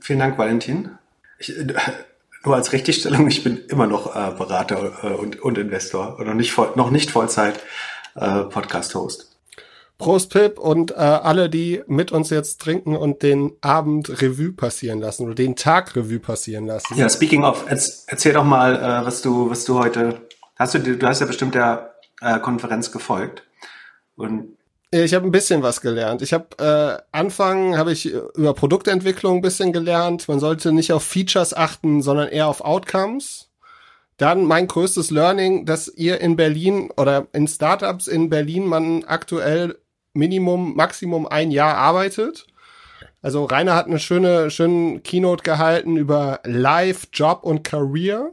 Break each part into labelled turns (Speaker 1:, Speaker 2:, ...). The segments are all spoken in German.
Speaker 1: Vielen Dank, Valentin. Ich, nur als Richtigstellung, ich bin immer noch äh, Berater äh, und, und Investor und noch nicht, voll, noch nicht Vollzeit äh, Podcast-Host.
Speaker 2: Prost Pip und äh, alle, die mit uns jetzt trinken und den Abend Revue passieren lassen oder den Tag Revue passieren lassen.
Speaker 1: Ja, speaking of, erzähl doch mal, äh, was du, was du heute, hast du, du hast ja bestimmt der äh, Konferenz gefolgt und
Speaker 2: ich habe ein bisschen was gelernt. Ich habe äh, Anfang habe ich über Produktentwicklung ein bisschen gelernt. Man sollte nicht auf Features achten, sondern eher auf Outcomes. Dann mein größtes Learning, dass ihr in Berlin oder in Startups in Berlin man aktuell Minimum, Maximum ein Jahr arbeitet. Also Rainer hat eine schöne, schöne Keynote gehalten über Life, Job und Career.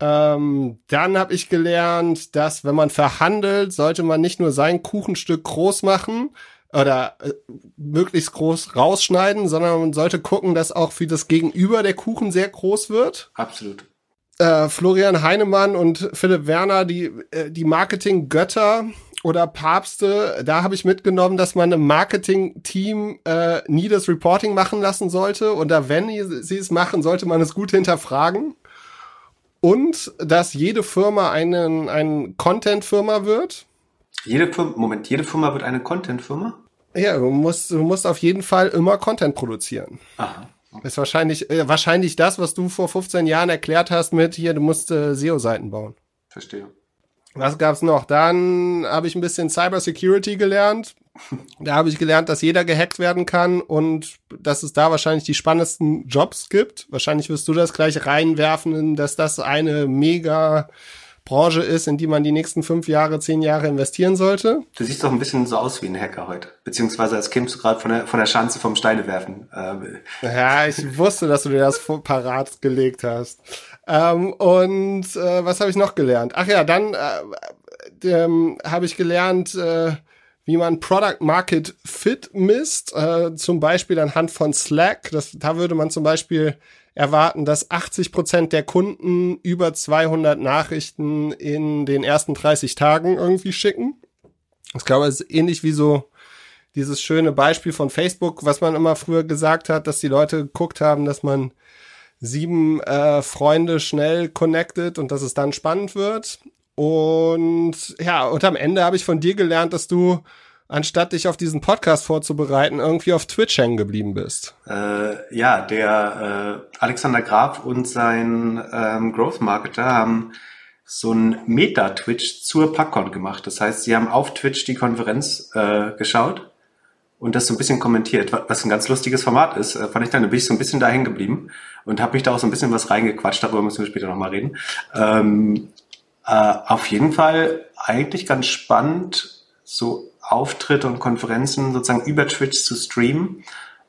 Speaker 2: Ähm, dann habe ich gelernt, dass wenn man verhandelt, sollte man nicht nur sein Kuchenstück groß machen oder äh, möglichst groß rausschneiden, sondern man sollte gucken, dass auch für das Gegenüber der Kuchen sehr groß wird.
Speaker 1: Absolut.
Speaker 2: Äh, Florian Heinemann und Philipp Werner, die, äh, die Marketing-Götter oder Papste, da habe ich mitgenommen, dass man im Marketing-Team äh, nie das Reporting machen lassen sollte. Oder wenn sie es machen, sollte man es gut hinterfragen und dass jede Firma einen, eine Content-Firma wird.
Speaker 1: Jede Firma, Moment, jede Firma wird eine Content-Firma?
Speaker 2: Ja, du musst, du musst auf jeden Fall immer Content produzieren. Aha. Ist wahrscheinlich, äh, wahrscheinlich das, was du vor 15 Jahren erklärt hast mit hier, du musst äh, SEO-Seiten bauen.
Speaker 1: Verstehe.
Speaker 2: Was gab's noch? Dann habe ich ein bisschen Cyber Security gelernt. Da habe ich gelernt, dass jeder gehackt werden kann und dass es da wahrscheinlich die spannendsten Jobs gibt. Wahrscheinlich wirst du das gleich reinwerfen, dass das eine mega Branche ist, in die man die nächsten fünf Jahre, zehn Jahre investieren sollte.
Speaker 1: Du siehst doch ein bisschen so aus wie ein Hacker heute. Beziehungsweise als kämst du gerade von der, von der Schanze vom Steine werfen.
Speaker 2: Ähm. Ja, ich wusste, dass du dir das parat gelegt hast. Ähm, und äh, was habe ich noch gelernt? Ach ja, dann äh, ähm, habe ich gelernt, äh, wie man Product Market Fit misst, äh, zum Beispiel anhand von Slack. Das, da würde man zum Beispiel erwarten, dass 80 Prozent der Kunden über 200 Nachrichten in den ersten 30 Tagen irgendwie schicken. Ich glaube, es ist ähnlich wie so dieses schöne Beispiel von Facebook, was man immer früher gesagt hat, dass die Leute geguckt haben, dass man sieben äh, Freunde schnell connected und dass es dann spannend wird. Und ja, und am Ende habe ich von dir gelernt, dass du anstatt dich auf diesen Podcast vorzubereiten, irgendwie auf Twitch hängen geblieben bist.
Speaker 1: Äh, ja, der äh, Alexander Graf und sein ähm, Growth Marketer haben so ein Meta-Twitch zur PackCon gemacht. Das heißt, sie haben auf Twitch die Konferenz äh, geschaut und das so ein bisschen kommentiert, was ein ganz lustiges Format ist. Äh, fand ich dann, bin ich so ein bisschen da hängen geblieben und habe mich da auch so ein bisschen was reingequatscht, darüber müssen wir später nochmal reden. Ähm, äh, auf jeden Fall eigentlich ganz spannend, so Auftritte und Konferenzen sozusagen über Twitch zu streamen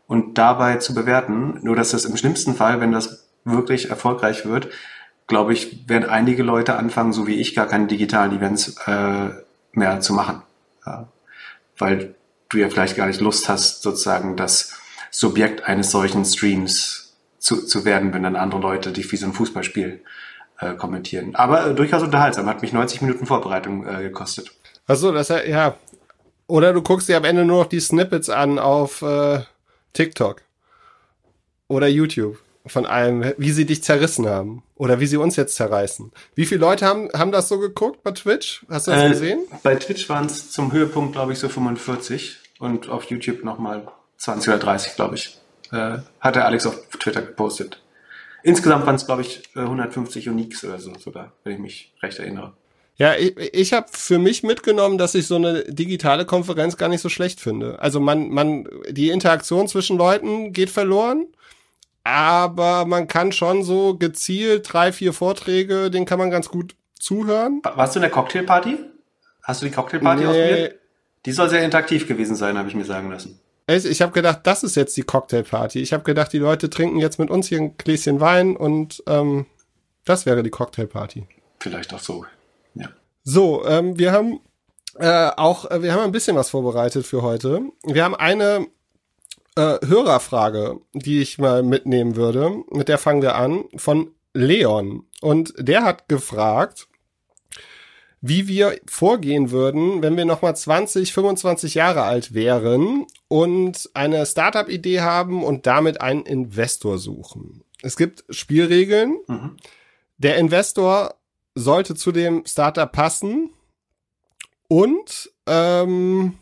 Speaker 1: und dabei zu bewerten. Nur dass das im schlimmsten Fall, wenn das wirklich erfolgreich wird, glaube ich, werden einige Leute anfangen, so wie ich, gar keine digitalen Events äh, mehr zu machen. Ja. Weil du ja vielleicht gar nicht Lust hast, sozusagen das Subjekt eines solchen Streams zu, zu werden, wenn dann andere Leute dich wie so ein Fußballspiel äh, kommentieren. Aber äh, durchaus unterhaltsam, hat mich 90 Minuten Vorbereitung äh, gekostet.
Speaker 2: Achso, das ja, oder du guckst dir am Ende nur noch die Snippets an auf äh, TikTok oder YouTube von allem, wie sie dich zerrissen haben oder wie sie uns jetzt zerreißen. Wie viele Leute haben, haben das so geguckt bei Twitch? Hast du das äh, gesehen?
Speaker 1: Bei Twitch waren es zum Höhepunkt, glaube ich, so 45 und auf YouTube nochmal 20 oder 30, glaube ich. Äh, hat der Alex auf Twitter gepostet. Insgesamt waren es, glaube ich, 150 Uniques oder so sogar, wenn ich mich recht erinnere.
Speaker 2: Ja, ich, ich habe für mich mitgenommen, dass ich so eine digitale Konferenz gar nicht so schlecht finde. Also man, man, die Interaktion zwischen Leuten geht verloren, aber man kann schon so gezielt drei, vier Vorträge, den kann man ganz gut zuhören.
Speaker 1: Warst du in der Cocktailparty? Hast du die Cocktailparty nee. ausprobiert? Die soll sehr interaktiv gewesen sein, habe ich mir sagen lassen.
Speaker 2: Ich habe gedacht, das ist jetzt die Cocktailparty. Ich habe gedacht, die Leute trinken jetzt mit uns hier ein Gläschen Wein und ähm, das wäre die Cocktailparty.
Speaker 1: Vielleicht auch so. Ja.
Speaker 2: So, ähm, wir haben äh, auch, äh, wir haben ein bisschen was vorbereitet für heute. Wir haben eine äh, Hörerfrage, die ich mal mitnehmen würde. Mit der fangen wir an von Leon. Und der hat gefragt, wie wir vorgehen würden, wenn wir nochmal 20, 25 Jahre alt wären und eine Startup-Idee haben und damit einen Investor suchen. Es gibt Spielregeln. Mhm. Der Investor sollte zu dem Startup passen und ähm,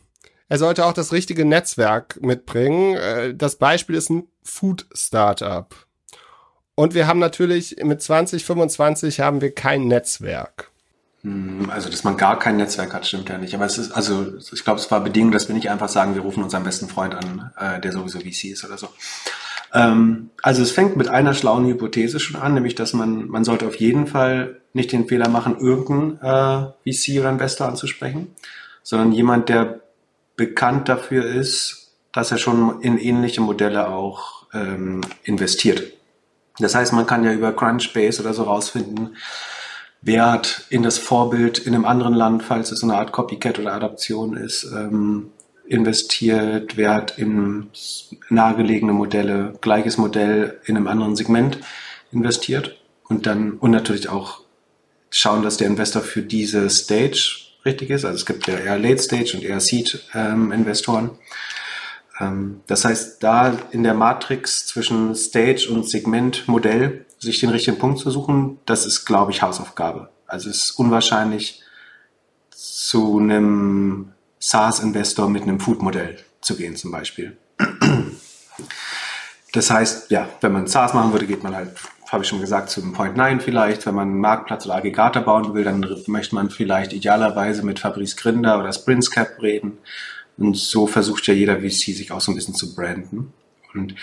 Speaker 2: er sollte auch das richtige Netzwerk mitbringen. Äh, das Beispiel ist ein Food Startup. Und wir haben natürlich mit 2025 haben wir kein Netzwerk.
Speaker 1: Hm, also, dass man gar kein Netzwerk hat, stimmt ja nicht. Aber es ist, also, ich glaube, es war Bedingung, dass wir nicht einfach sagen, wir rufen unseren besten Freund an, äh, der sowieso VC ist oder so. Ähm, also, es fängt mit einer schlauen Hypothese schon an, nämlich, dass man, man sollte auf jeden Fall nicht den Fehler machen, irgendeinen äh, VC oder Investor anzusprechen, sondern jemand, der bekannt dafür ist, dass er schon in ähnliche Modelle auch ähm, investiert. Das heißt, man kann ja über Crunchbase oder so rausfinden, wer hat in das Vorbild in einem anderen Land, falls es eine Art Copycat oder Adaption ist, ähm, investiert, wer hat in nahegelegene Modelle, gleiches Modell in einem anderen Segment investiert und dann und natürlich auch schauen, dass der Investor für diese Stage richtig ist. Also es gibt ja eher Late Stage und eher Seed ähm, Investoren. Ähm, das heißt, da in der Matrix zwischen Stage und Segment Modell sich den richtigen Punkt zu suchen, das ist, glaube ich, Hausaufgabe. Also es ist unwahrscheinlich, zu einem SaaS-Investor mit einem Food-Modell zu gehen zum Beispiel. Das heißt, ja, wenn man SaaS machen würde, geht man halt habe ich schon gesagt, zu einem Point 9 vielleicht. Wenn man einen Marktplatz oder Aggregator bauen will, dann möchte man vielleicht idealerweise mit Fabrice Grinder oder Sprintscap reden. Und so versucht ja jeder VC sich auch so ein bisschen zu branden. Und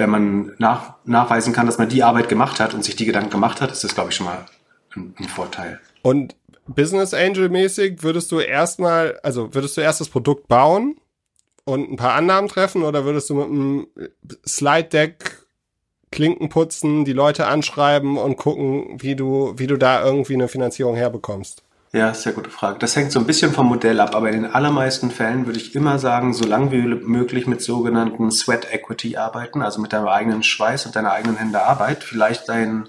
Speaker 1: wenn man nach, nachweisen kann, dass man die Arbeit gemacht hat und sich die Gedanken gemacht hat, ist das, glaube ich, schon mal ein, ein Vorteil.
Speaker 2: Und Business Angel mäßig würdest du erstmal, also würdest du erst das Produkt bauen und ein paar Annahmen treffen oder würdest du mit einem Slide Deck Klinken putzen, die Leute anschreiben und gucken, wie du, wie du da irgendwie eine Finanzierung herbekommst?
Speaker 1: Ja, sehr gute Frage. Das hängt so ein bisschen vom Modell ab, aber in den allermeisten Fällen würde ich immer sagen, so lange wie möglich mit sogenannten Sweat Equity arbeiten, also mit deinem eigenen Schweiß und deiner eigenen Hände Arbeit. Vielleicht dein,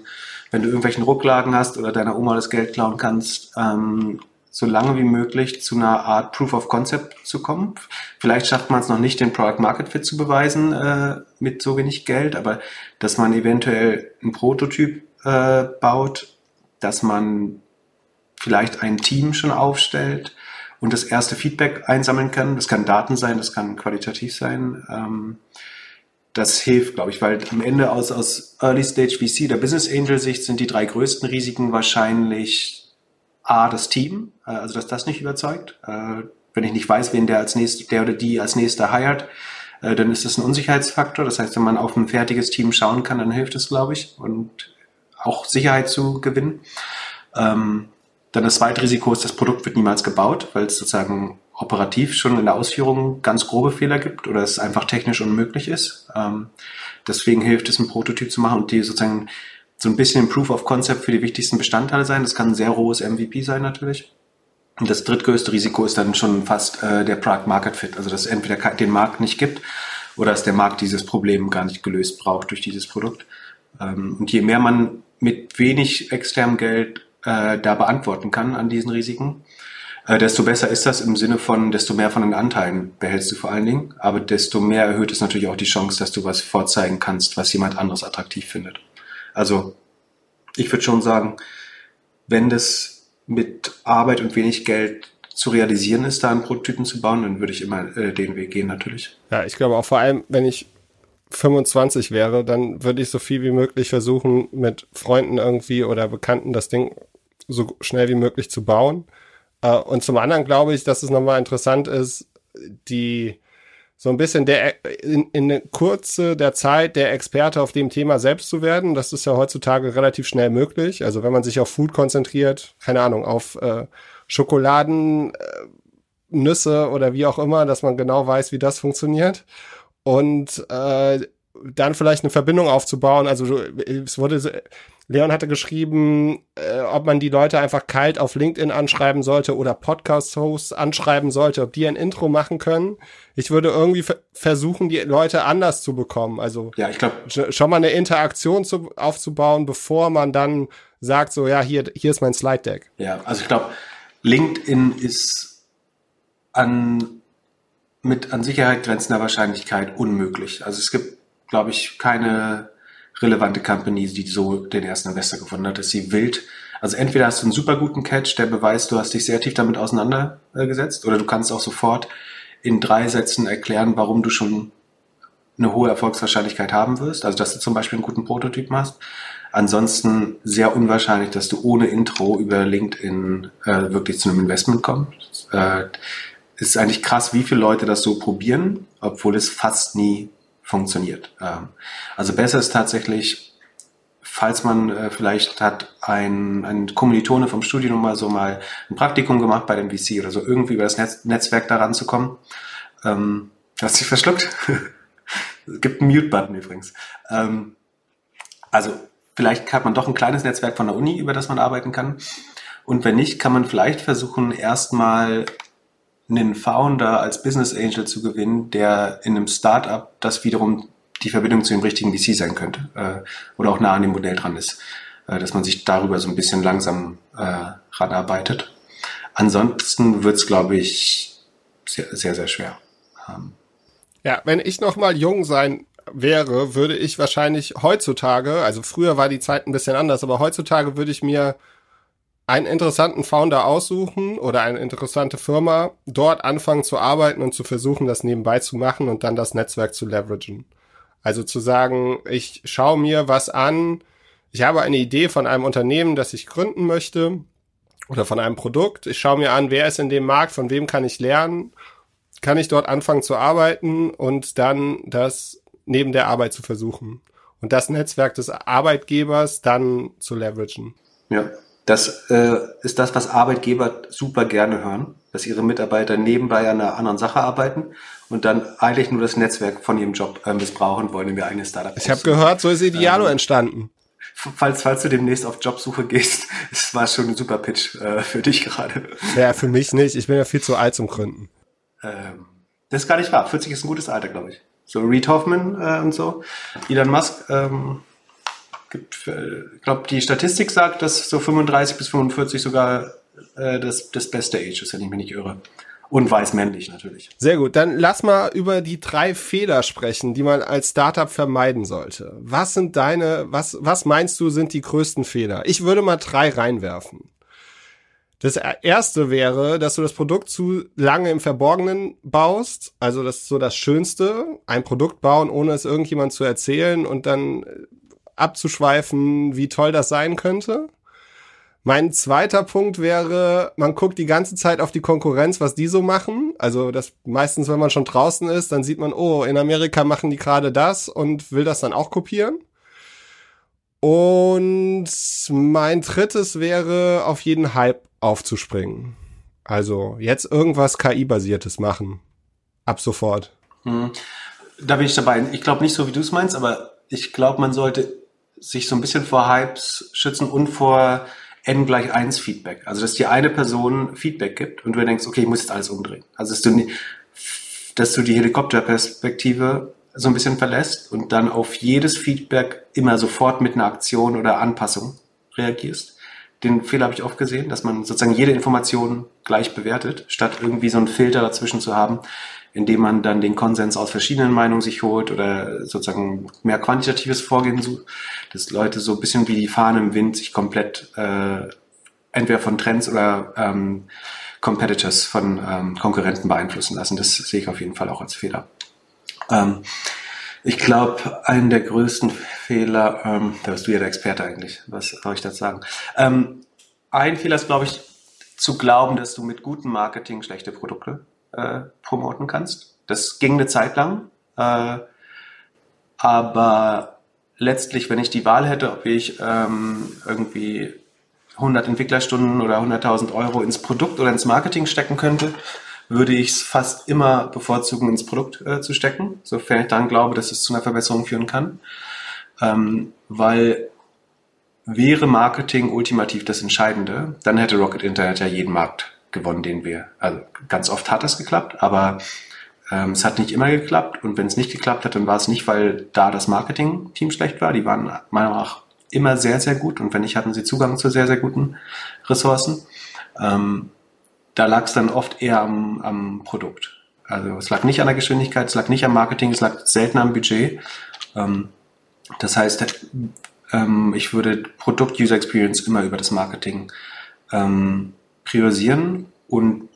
Speaker 1: wenn du irgendwelchen Rücklagen hast oder deiner Oma das Geld klauen kannst, ähm, so lange wie möglich zu einer Art Proof of Concept zu kommen. Vielleicht schafft man es noch nicht, den Product Market Fit zu beweisen äh, mit so wenig Geld, aber dass man eventuell einen Prototyp äh, baut, dass man vielleicht ein Team schon aufstellt und das erste Feedback einsammeln kann. Das kann Daten sein, das kann qualitativ sein. Ähm, das hilft, glaube ich, weil am Ende aus, aus Early Stage VC, der Business Angel Sicht, sind die drei größten Risiken wahrscheinlich A, das Team, äh, also dass das nicht überzeugt. Äh, wenn ich nicht weiß, wen der als nächster, der oder die als nächster hired, äh, dann ist das ein Unsicherheitsfaktor. Das heißt, wenn man auf ein fertiges Team schauen kann, dann hilft es, glaube ich, und auch Sicherheit zu gewinnen. Ähm, dann das zweite Risiko ist, das Produkt wird niemals gebaut, weil es sozusagen operativ schon in der Ausführung ganz grobe Fehler gibt oder es einfach technisch unmöglich ist. Ähm, deswegen hilft es, ein Prototyp zu machen und die sozusagen so ein bisschen Proof of Concept für die wichtigsten Bestandteile sein. Das kann ein sehr rohes MVP sein natürlich. Und das drittgrößte Risiko ist dann schon fast äh, der Product Market Fit, also dass es entweder den Markt nicht gibt oder dass der Markt dieses Problem gar nicht gelöst braucht durch dieses Produkt. Ähm, und je mehr man mit wenig externem Geld äh, da beantworten kann an diesen Risiken, äh, desto besser ist das im Sinne von, desto mehr von den Anteilen behältst du vor allen Dingen, aber desto mehr erhöht es natürlich auch die Chance, dass du was vorzeigen kannst, was jemand anderes attraktiv findet. Also ich würde schon sagen, wenn das mit Arbeit und wenig Geld zu realisieren ist, da einen Prototypen zu bauen, dann würde ich immer äh, den Weg gehen natürlich.
Speaker 2: Ja, ich glaube auch vor allem, wenn ich 25 wäre, dann würde ich so viel wie möglich versuchen, mit Freunden irgendwie oder Bekannten das Ding so schnell wie möglich zu bauen. Äh, und zum anderen glaube ich, dass es nochmal interessant ist, die so ein bisschen der in, in Kurze der Zeit der Experte auf dem Thema selbst zu werden. Das ist ja heutzutage relativ schnell möglich. Also wenn man sich auf Food konzentriert, keine Ahnung, auf äh, Schokoladen, äh, Nüsse oder wie auch immer, dass man genau weiß, wie das funktioniert. Und äh, dann vielleicht eine Verbindung aufzubauen. Also es wurde Leon hatte geschrieben, äh, ob man die Leute einfach kalt auf LinkedIn anschreiben sollte oder Podcast-Hosts anschreiben sollte, ob die ein Intro machen können. Ich würde irgendwie versuchen, die Leute anders zu bekommen. Also
Speaker 1: ja, ich glaube
Speaker 2: schon mal eine Interaktion zu, aufzubauen, bevor man dann sagt, so ja, hier, hier ist mein Slide Deck.
Speaker 1: Ja, also ich glaube, LinkedIn ist an, mit an Sicherheit grenzender Wahrscheinlichkeit unmöglich. Also es gibt, glaube ich, keine relevante Company, die so den ersten Investor gefunden hat, dass sie wild also entweder hast du einen super guten Catch, der beweist, du hast dich sehr tief damit auseinandergesetzt, oder du kannst auch sofort in drei Sätzen erklären, warum du schon eine hohe Erfolgswahrscheinlichkeit haben wirst. Also dass du zum Beispiel einen guten Prototyp machst. Ansonsten sehr unwahrscheinlich, dass du ohne Intro über LinkedIn äh, wirklich zu einem Investment kommst. Äh, ist eigentlich krass, wie viele Leute das so probieren, obwohl es fast nie funktioniert. Ähm, also besser ist tatsächlich falls man äh, vielleicht hat ein, ein Kommilitone vom Studium mal so mal ein Praktikum gemacht bei dem VC oder so, irgendwie über das Netz, Netzwerk daran zu kommen. Ähm, hast dich verschluckt? es gibt einen Mute-Button übrigens. Ähm, also vielleicht hat man doch ein kleines Netzwerk von der Uni, über das man arbeiten kann. Und wenn nicht, kann man vielleicht versuchen, erstmal einen Founder als Business Angel zu gewinnen, der in einem Startup das wiederum die Verbindung zu dem richtigen VC sein könnte äh, oder auch nah an dem Modell dran ist, äh, dass man sich darüber so ein bisschen langsam äh, ranarbeitet. Ansonsten wird es, glaube ich, sehr, sehr, sehr schwer. Ähm.
Speaker 2: Ja, wenn ich noch mal jung sein wäre, würde ich wahrscheinlich heutzutage, also früher war die Zeit ein bisschen anders, aber heutzutage würde ich mir einen interessanten Founder aussuchen oder eine interessante Firma, dort anfangen zu arbeiten und zu versuchen, das nebenbei zu machen und dann das Netzwerk zu leveragen. Also zu sagen, ich schaue mir was an, ich habe eine Idee von einem Unternehmen, das ich gründen möchte oder von einem Produkt. Ich schaue mir an, wer ist in dem Markt, von wem kann ich lernen, kann ich dort anfangen zu arbeiten und dann das neben der Arbeit zu versuchen und das Netzwerk des Arbeitgebers dann zu leveragen.
Speaker 1: Ja, das äh, ist das, was Arbeitgeber super gerne hören, dass ihre Mitarbeiter nebenbei an einer anderen Sache arbeiten und dann eigentlich nur das Netzwerk von ihrem Job äh, missbrauchen wollen, um ihr eigenes Startup
Speaker 2: Ich habe gehört, so ist Idealo ähm, entstanden.
Speaker 1: Falls, falls du demnächst auf Jobsuche gehst, es war schon ein super Pitch äh, für dich gerade.
Speaker 2: Ja, für mich nicht. Ich bin ja viel zu alt zum Gründen.
Speaker 1: Ähm, das ist gar nicht wahr. 40 ist ein gutes Alter, glaube ich. So Reed Hoffman äh, und so. Elon Musk ähm, gibt, äh, ich glaube, die Statistik sagt, dass so 35 bis 45 sogar äh, das, das beste Age ist, wenn ich mich nicht irre. Und weiß männlich natürlich.
Speaker 2: Sehr gut. Dann lass mal über die drei Fehler sprechen, die man als Startup vermeiden sollte. Was sind deine, was, was meinst du sind die größten Fehler? Ich würde mal drei reinwerfen. Das erste wäre, dass du das Produkt zu lange im Verborgenen baust. Also das ist so das Schönste. Ein Produkt bauen, ohne es irgendjemand zu erzählen und dann abzuschweifen, wie toll das sein könnte. Mein zweiter Punkt wäre, man guckt die ganze Zeit auf die Konkurrenz, was die so machen. Also das meistens, wenn man schon draußen ist, dann sieht man, oh, in Amerika machen die gerade das und will das dann auch kopieren. Und mein drittes wäre, auf jeden Hype aufzuspringen. Also jetzt irgendwas KI-basiertes machen. Ab sofort.
Speaker 1: Hm. Da bin ich dabei. Ich glaube nicht so, wie du es meinst, aber ich glaube, man sollte sich so ein bisschen vor Hypes schützen und vor n gleich 1 Feedback. Also, dass dir eine Person Feedback gibt und du denkst, okay, ich muss jetzt alles umdrehen. Also, dass du, dass du die Helikopterperspektive so ein bisschen verlässt und dann auf jedes Feedback immer sofort mit einer Aktion oder Anpassung reagierst. Den Fehler habe ich oft gesehen, dass man sozusagen jede Information gleich bewertet, statt irgendwie so einen Filter dazwischen zu haben, indem man dann den Konsens aus verschiedenen Meinungen sich holt oder sozusagen mehr quantitatives Vorgehen sucht, dass Leute so ein bisschen wie die Fahne im Wind sich komplett äh, entweder von Trends oder ähm, Competitors von ähm, Konkurrenten beeinflussen lassen. Das sehe ich auf jeden Fall auch als Fehler. Ähm, ich glaube, einen der größten Fehler, ähm, da bist du ja der Experte eigentlich, was soll ich dazu sagen? Ähm, ein Fehler ist, glaube ich, zu glauben, dass du mit gutem Marketing schlechte Produkte äh, promoten kannst. Das ging eine Zeit lang. Äh, aber letztlich, wenn ich die Wahl hätte, ob ich ähm, irgendwie 100 Entwicklerstunden oder 100.000 Euro ins Produkt oder ins Marketing stecken könnte, würde ich es fast immer bevorzugen, ins Produkt äh, zu stecken, sofern ich dann glaube, dass es zu einer Verbesserung führen kann. Ähm, weil wäre Marketing ultimativ das Entscheidende, dann hätte Rocket Internet ja jeden Markt gewonnen, den wir, also ganz oft hat das geklappt, aber ähm, es hat nicht immer geklappt und wenn es nicht geklappt hat, dann war es nicht, weil da das Marketing-Team schlecht war. Die waren meiner Meinung nach immer sehr, sehr gut und wenn nicht, hatten sie Zugang zu sehr, sehr guten Ressourcen. Ähm, da lag es dann oft eher am, am Produkt. Also es lag nicht an der Geschwindigkeit, es lag nicht am Marketing, es lag selten am Budget. Ähm, das heißt, ähm, ich würde Produkt-User Experience immer über das Marketing ähm, priorisieren und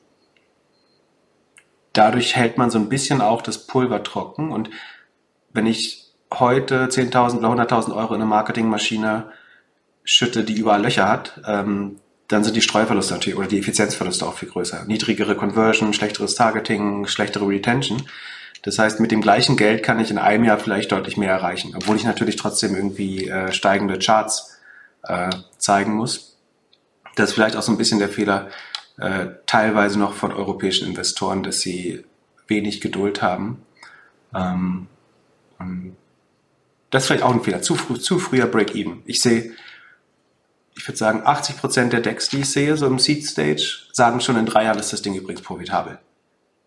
Speaker 1: dadurch hält man so ein bisschen auch das Pulver trocken. Und wenn ich heute 10.000 oder 100.000 Euro in eine Marketingmaschine schütte, die überall Löcher hat, ähm, dann sind die Streuverluste natürlich oder die Effizienzverluste auch viel größer. Niedrigere Conversion, schlechteres Targeting, schlechtere Retention. Das heißt, mit dem gleichen Geld kann ich in einem Jahr vielleicht deutlich mehr erreichen, obwohl ich natürlich trotzdem irgendwie äh, steigende Charts äh, zeigen muss. Das ist vielleicht auch so ein bisschen der Fehler äh, teilweise noch von europäischen Investoren, dass sie wenig Geduld haben. Ähm, das ist vielleicht auch ein Fehler. Zu, früh, zu früher Break-Even. Ich sehe ich würde sagen, 80 Prozent der Decks, die ich sehe, so im Seed Stage, sagen schon in drei Jahren ist das Ding übrigens profitabel.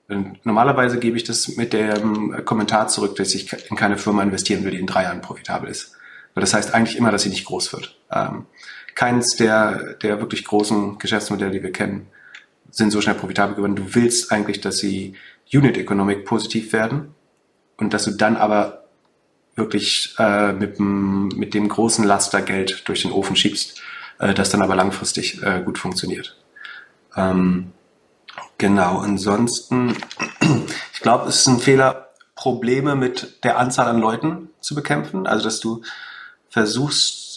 Speaker 1: Und normalerweise gebe ich das mit dem Kommentar zurück, dass ich in keine Firma investieren würde, die in drei Jahren profitabel ist. Weil das heißt eigentlich immer, dass sie nicht groß wird. Ähm, keins der, der wirklich großen Geschäftsmodelle, die wir kennen, sind so schnell profitabel geworden. Du willst eigentlich, dass sie Unit Economic positiv werden und dass du dann aber wirklich äh, mit, dem, mit dem großen Laster Geld durch den Ofen schiebst äh, das dann aber langfristig äh, gut funktioniert. Ähm, genau, ansonsten, ich glaube, es ist ein Fehler, Probleme mit der Anzahl an Leuten zu bekämpfen. Also, dass du versuchst,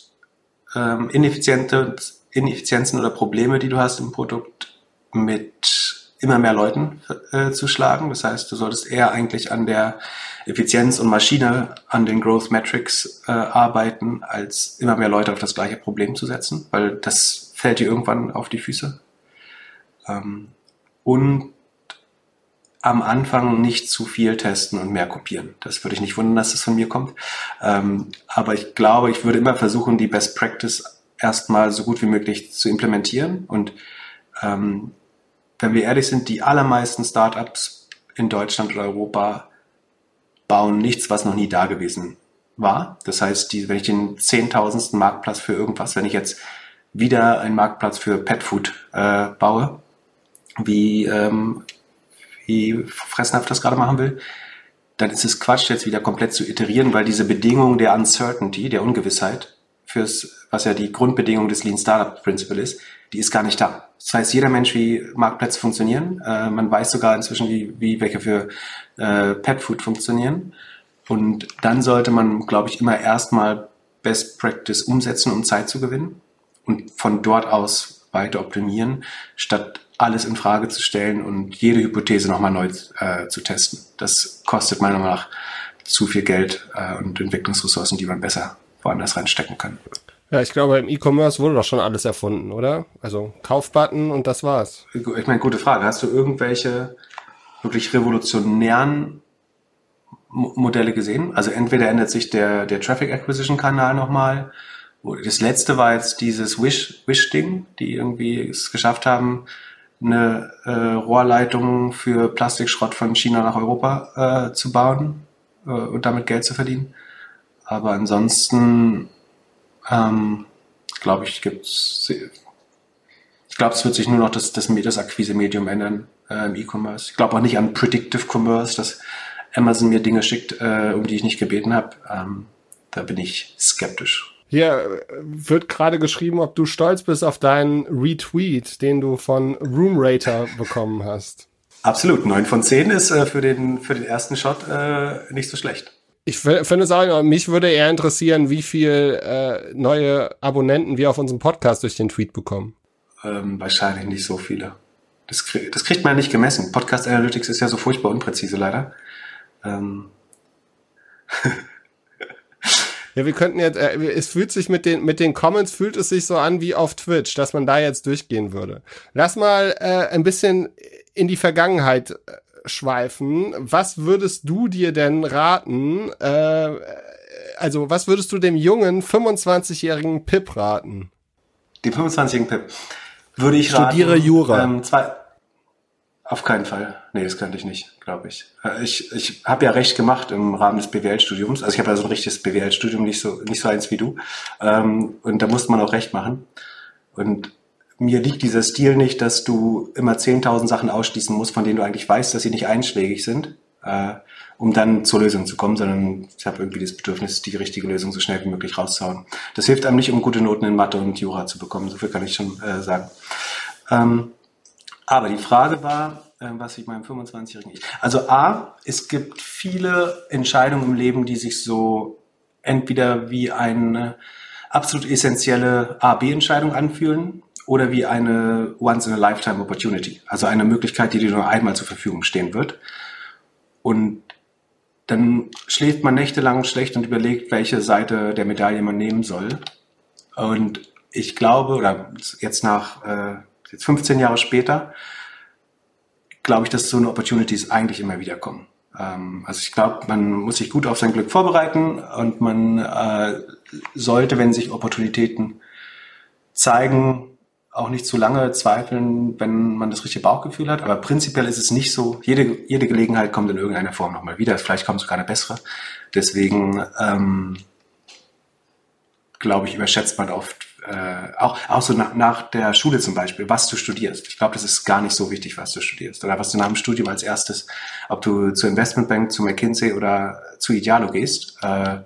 Speaker 1: ähm, ineffiziente Ineffizienzen oder Probleme, die du hast im Produkt, mit immer mehr Leuten äh, zu schlagen. Das heißt, du solltest eher eigentlich an der Effizienz und Maschine an den Growth Metrics äh, arbeiten, als immer mehr Leute auf das gleiche Problem zu setzen, weil das fällt dir irgendwann auf die Füße. Ähm, und am Anfang nicht zu viel testen und mehr kopieren. Das würde ich nicht wundern, dass das von mir kommt. Ähm, aber ich glaube, ich würde immer versuchen, die Best Practice erstmal so gut wie möglich zu implementieren. Und ähm, wenn wir ehrlich sind, die allermeisten Startups in Deutschland oder Europa bauen nichts, was noch nie da gewesen war. Das heißt, die, wenn ich den zehntausendsten Marktplatz für irgendwas, wenn ich jetzt wieder einen Marktplatz für Petfood äh, baue, wie, ähm, wie Fressnapf das gerade machen will, dann ist es Quatsch, jetzt wieder komplett zu iterieren, weil diese Bedingung der Uncertainty, der Ungewissheit, fürs, was ja die Grundbedingung des Lean Startup Principle ist, die ist gar nicht da. Das heißt, jeder Mensch, wie Marktplätze funktionieren. Äh, man weiß sogar inzwischen, wie, wie welche für äh, Pet Food funktionieren. Und dann sollte man, glaube ich, immer erstmal Best Practice umsetzen, um Zeit zu gewinnen und von dort aus weiter optimieren, statt alles in Frage zu stellen und jede Hypothese nochmal neu äh, zu testen. Das kostet meiner Meinung nach zu viel Geld äh, und Entwicklungsressourcen, die man besser woanders reinstecken kann.
Speaker 2: Ja, ich glaube, im E-Commerce wurde doch schon alles erfunden, oder? Also Kaufbutton und das war's.
Speaker 1: Ich meine, gute Frage. Hast du irgendwelche wirklich revolutionären Modelle gesehen? Also entweder ändert sich der, der Traffic Acquisition Kanal nochmal. Das letzte war jetzt dieses Wish, Wish-Ding, die irgendwie es geschafft haben, eine äh, Rohrleitung für Plastikschrott von China nach Europa äh, zu bauen äh, und damit Geld zu verdienen. Aber ansonsten ähm, glaube ich, gibt's. Ich glaube, es wird sich nur noch das, das, das Akquise-Medium ändern äh, im E-Commerce. Ich glaube auch nicht an Predictive Commerce, dass Amazon mir Dinge schickt, äh, um die ich nicht gebeten habe. Ähm, da bin ich skeptisch.
Speaker 2: Hier äh, wird gerade geschrieben, ob du stolz bist auf deinen Retweet, den du von Roomrater bekommen hast.
Speaker 1: Absolut. Neun von zehn ist äh, für, den, für den ersten Shot äh, nicht so schlecht.
Speaker 2: Ich finde es auch, mich würde eher interessieren, wie viel äh, neue Abonnenten wir auf unserem Podcast durch den Tweet bekommen.
Speaker 1: Ähm, wahrscheinlich nicht so viele. Das, das kriegt man nicht gemessen. Podcast Analytics ist ja so furchtbar unpräzise leider. Ähm.
Speaker 2: ja, wir könnten jetzt, äh, es fühlt sich mit den, mit den Comments fühlt es sich so an wie auf Twitch, dass man da jetzt durchgehen würde. Lass mal äh, ein bisschen in die Vergangenheit äh, schweifen. Was würdest du dir denn raten? Äh, also, was würdest du dem jungen 25-jährigen Pip raten?
Speaker 1: Dem 25-jährigen Pip würde ich
Speaker 2: Studiere
Speaker 1: raten,
Speaker 2: Jura.
Speaker 1: Ähm, zwei, auf keinen Fall. Nee, das könnte ich nicht, glaube ich. Äh, ich, ich habe ja recht gemacht im Rahmen des BWL-Studiums. Also ich habe ja so ein richtiges BWL-Studium, nicht so, nicht so eins wie du. Ähm, und da musste man auch recht machen. Und mir liegt dieser Stil nicht, dass du immer 10.000 Sachen ausschließen musst, von denen du eigentlich weißt, dass sie nicht einschlägig sind, äh, um dann zur Lösung zu kommen, sondern ich habe irgendwie das Bedürfnis, die richtige Lösung so schnell wie möglich rauszuhauen. Das hilft einem nicht, um gute Noten in Mathe und Jura zu bekommen, so viel kann ich schon äh, sagen. Ähm, aber die Frage war, äh, was ich meinem 25-jährigen Ich. Also A, es gibt viele Entscheidungen im Leben, die sich so entweder wie eine absolut essentielle A-B-Entscheidung anfühlen oder wie eine Once-in-a-Lifetime-Opportunity, also eine Möglichkeit, die dir nur einmal zur Verfügung stehen wird. Und dann schläft man nächtelang schlecht und überlegt, welche Seite der Medaille man nehmen soll. Und ich glaube, oder jetzt nach äh, jetzt 15 Jahre später, glaube ich, dass so eine Opportunities eigentlich immer wieder kommen. Ähm, also ich glaube, man muss sich gut auf sein Glück vorbereiten und man äh, sollte, wenn sich Opportunitäten zeigen, auch nicht zu lange zweifeln, wenn man das richtige Bauchgefühl hat. Aber prinzipiell ist es nicht so. Jede, jede Gelegenheit kommt in irgendeiner Form nochmal wieder. Vielleicht kommt sogar eine bessere. Deswegen ähm, glaube ich, überschätzt man oft äh, auch, auch so nach, nach der Schule zum Beispiel, was du studierst. Ich glaube, das ist gar nicht so wichtig, was du studierst. Oder was du nach dem Studium als erstes, ob du zur Investmentbank, zu McKinsey oder zu Idealo gehst. Äh,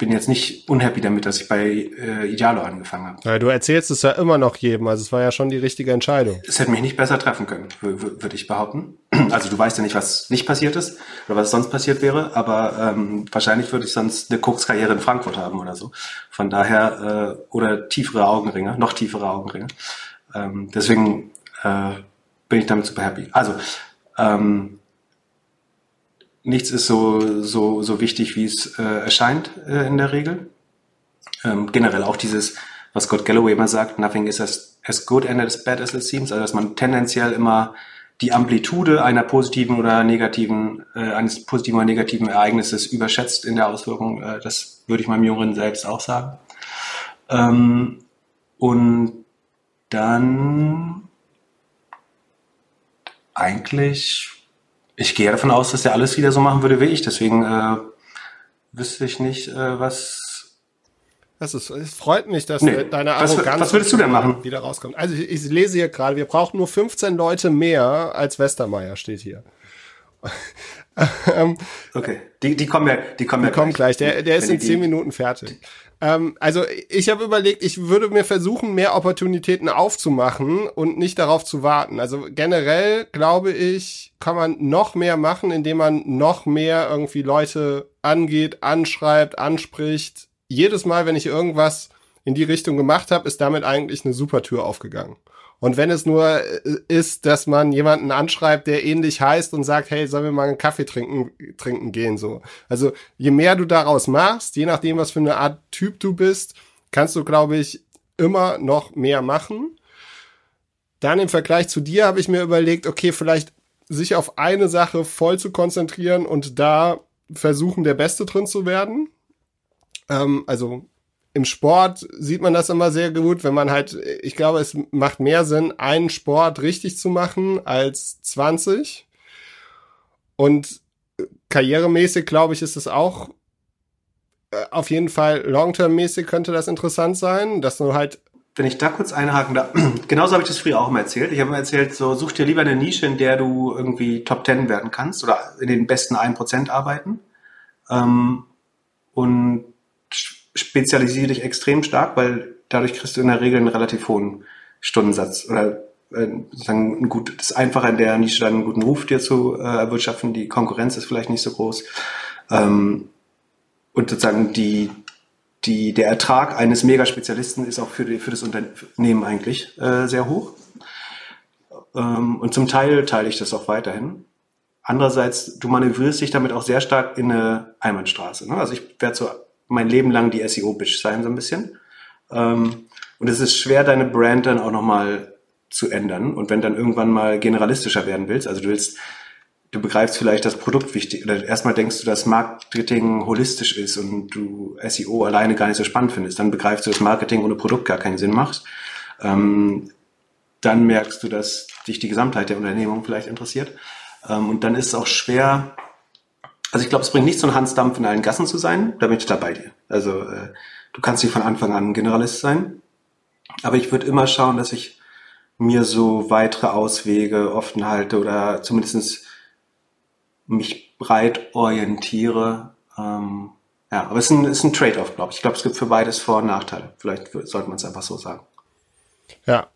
Speaker 1: bin jetzt nicht unhappy damit, dass ich bei äh, Idealo angefangen habe.
Speaker 2: Ja, du erzählst es ja immer noch jedem, also es war ja schon die richtige Entscheidung.
Speaker 1: Es hätte mich nicht besser treffen können, würde ich behaupten. Also du weißt ja nicht, was nicht passiert ist oder was sonst passiert wäre, aber ähm, wahrscheinlich würde ich sonst eine Kokskarriere in Frankfurt haben oder so. Von daher, äh, oder tiefere Augenringe, noch tiefere Augenringe. Ähm, deswegen äh, bin ich damit super happy. Also, ähm, nichts ist so, so, so wichtig, wie es äh, erscheint äh, in der Regel. Ähm, generell auch dieses, was Scott Galloway immer sagt, nothing is as, as good and as bad as it seems, also dass man tendenziell immer die Amplitude einer positiven oder negativen, äh, eines positiven oder negativen Ereignisses überschätzt in der Auswirkung. Äh, das würde ich meinem Jüngeren selbst auch sagen. Ähm, und dann eigentlich ich gehe davon aus, dass der alles wieder so machen würde wie ich. Deswegen äh, wüsste ich nicht, äh, was.
Speaker 2: Das ist, es freut mich, dass nee. deine
Speaker 1: Arroganz was, was würdest du denn machen?
Speaker 2: wieder rauskommt. Also ich, ich lese hier gerade, wir brauchen nur 15 Leute mehr als Westermeier steht hier.
Speaker 1: Ähm, okay, die, die kommen ja, die kommen die ja
Speaker 2: kommen gleich. Der, der ist in zehn Minuten fertig. Ähm, also ich habe überlegt, ich würde mir versuchen, mehr Opportunitäten aufzumachen und nicht darauf zu warten. Also generell glaube ich, kann man noch mehr machen, indem man noch mehr irgendwie Leute angeht, anschreibt, anspricht. Jedes Mal, wenn ich irgendwas in die Richtung gemacht habe, ist damit eigentlich eine super Tür aufgegangen. Und wenn es nur äh, ist, dass man jemanden anschreibt, der ähnlich heißt und sagt, hey, sollen wir mal einen Kaffee trinken, trinken gehen, so. Also, je mehr du daraus machst, je nachdem, was für eine Art Typ du bist, kannst du, glaube ich, immer noch mehr machen. Dann im Vergleich zu dir habe ich mir überlegt, okay, vielleicht sich auf eine Sache voll zu konzentrieren und da versuchen, der Beste drin zu werden. Ähm, also im Sport sieht man das immer sehr gut, wenn man halt, ich glaube, es macht mehr Sinn, einen Sport richtig zu machen als 20. Und karrieremäßig, glaube ich, ist es auch äh, auf jeden Fall long-term-mäßig könnte das interessant sein, dass du halt
Speaker 1: wenn ich da kurz einhaken darf, genauso habe ich das früher auch immer erzählt. Ich habe immer erzählt, so such dir lieber eine Nische, in der du irgendwie Top Ten werden kannst oder in den besten 1% arbeiten. Ähm, und spezialisiere dich extrem stark, weil dadurch kriegst du in der Regel einen relativ hohen Stundensatz oder äh, sozusagen ein gut, das ist einfacher in der Nische dann einen guten Ruf dir zu äh, erwirtschaften. Die Konkurrenz ist vielleicht nicht so groß. Ähm, und sozusagen die, die, der Ertrag eines Megaspezialisten ist auch für, die, für das Unternehmen eigentlich äh, sehr hoch. Ähm, und zum Teil teile ich das auch weiterhin. Andererseits, du manövrierst dich damit auch sehr stark in eine Einbahnstraße. Ne? Also ich werde so mein Leben lang die SEO-Bitch sein, so ein bisschen. Ähm, und es ist schwer, deine Brand dann auch nochmal zu ändern. Und wenn dann irgendwann mal generalistischer werden willst, also du willst, du begreifst vielleicht das Produkt wichtig, oder erstmal denkst du, dass Marketing holistisch ist und du SEO alleine gar nicht so spannend findest, dann begreifst du, dass Marketing ohne Produkt gar keinen Sinn macht. Ähm, dann merkst du, dass dich die Gesamtheit der Unternehmung vielleicht interessiert. Ähm, und dann ist es auch schwer, also ich glaube, es bringt nichts, so ein Hansdampf in allen Gassen zu sein. Da bin ich da bei dir. Also äh, du kannst nicht von Anfang an Generalist sein. Aber ich würde immer schauen, dass ich mir so weitere Auswege offen halte oder zumindest mich breit orientiere. Ähm, ja, aber es ist ein, ist ein Trade-off, glaube ich. Ich glaube, es gibt für beides Vor- und Nachteile. Vielleicht sollte man es einfach so sagen.
Speaker 2: Ja.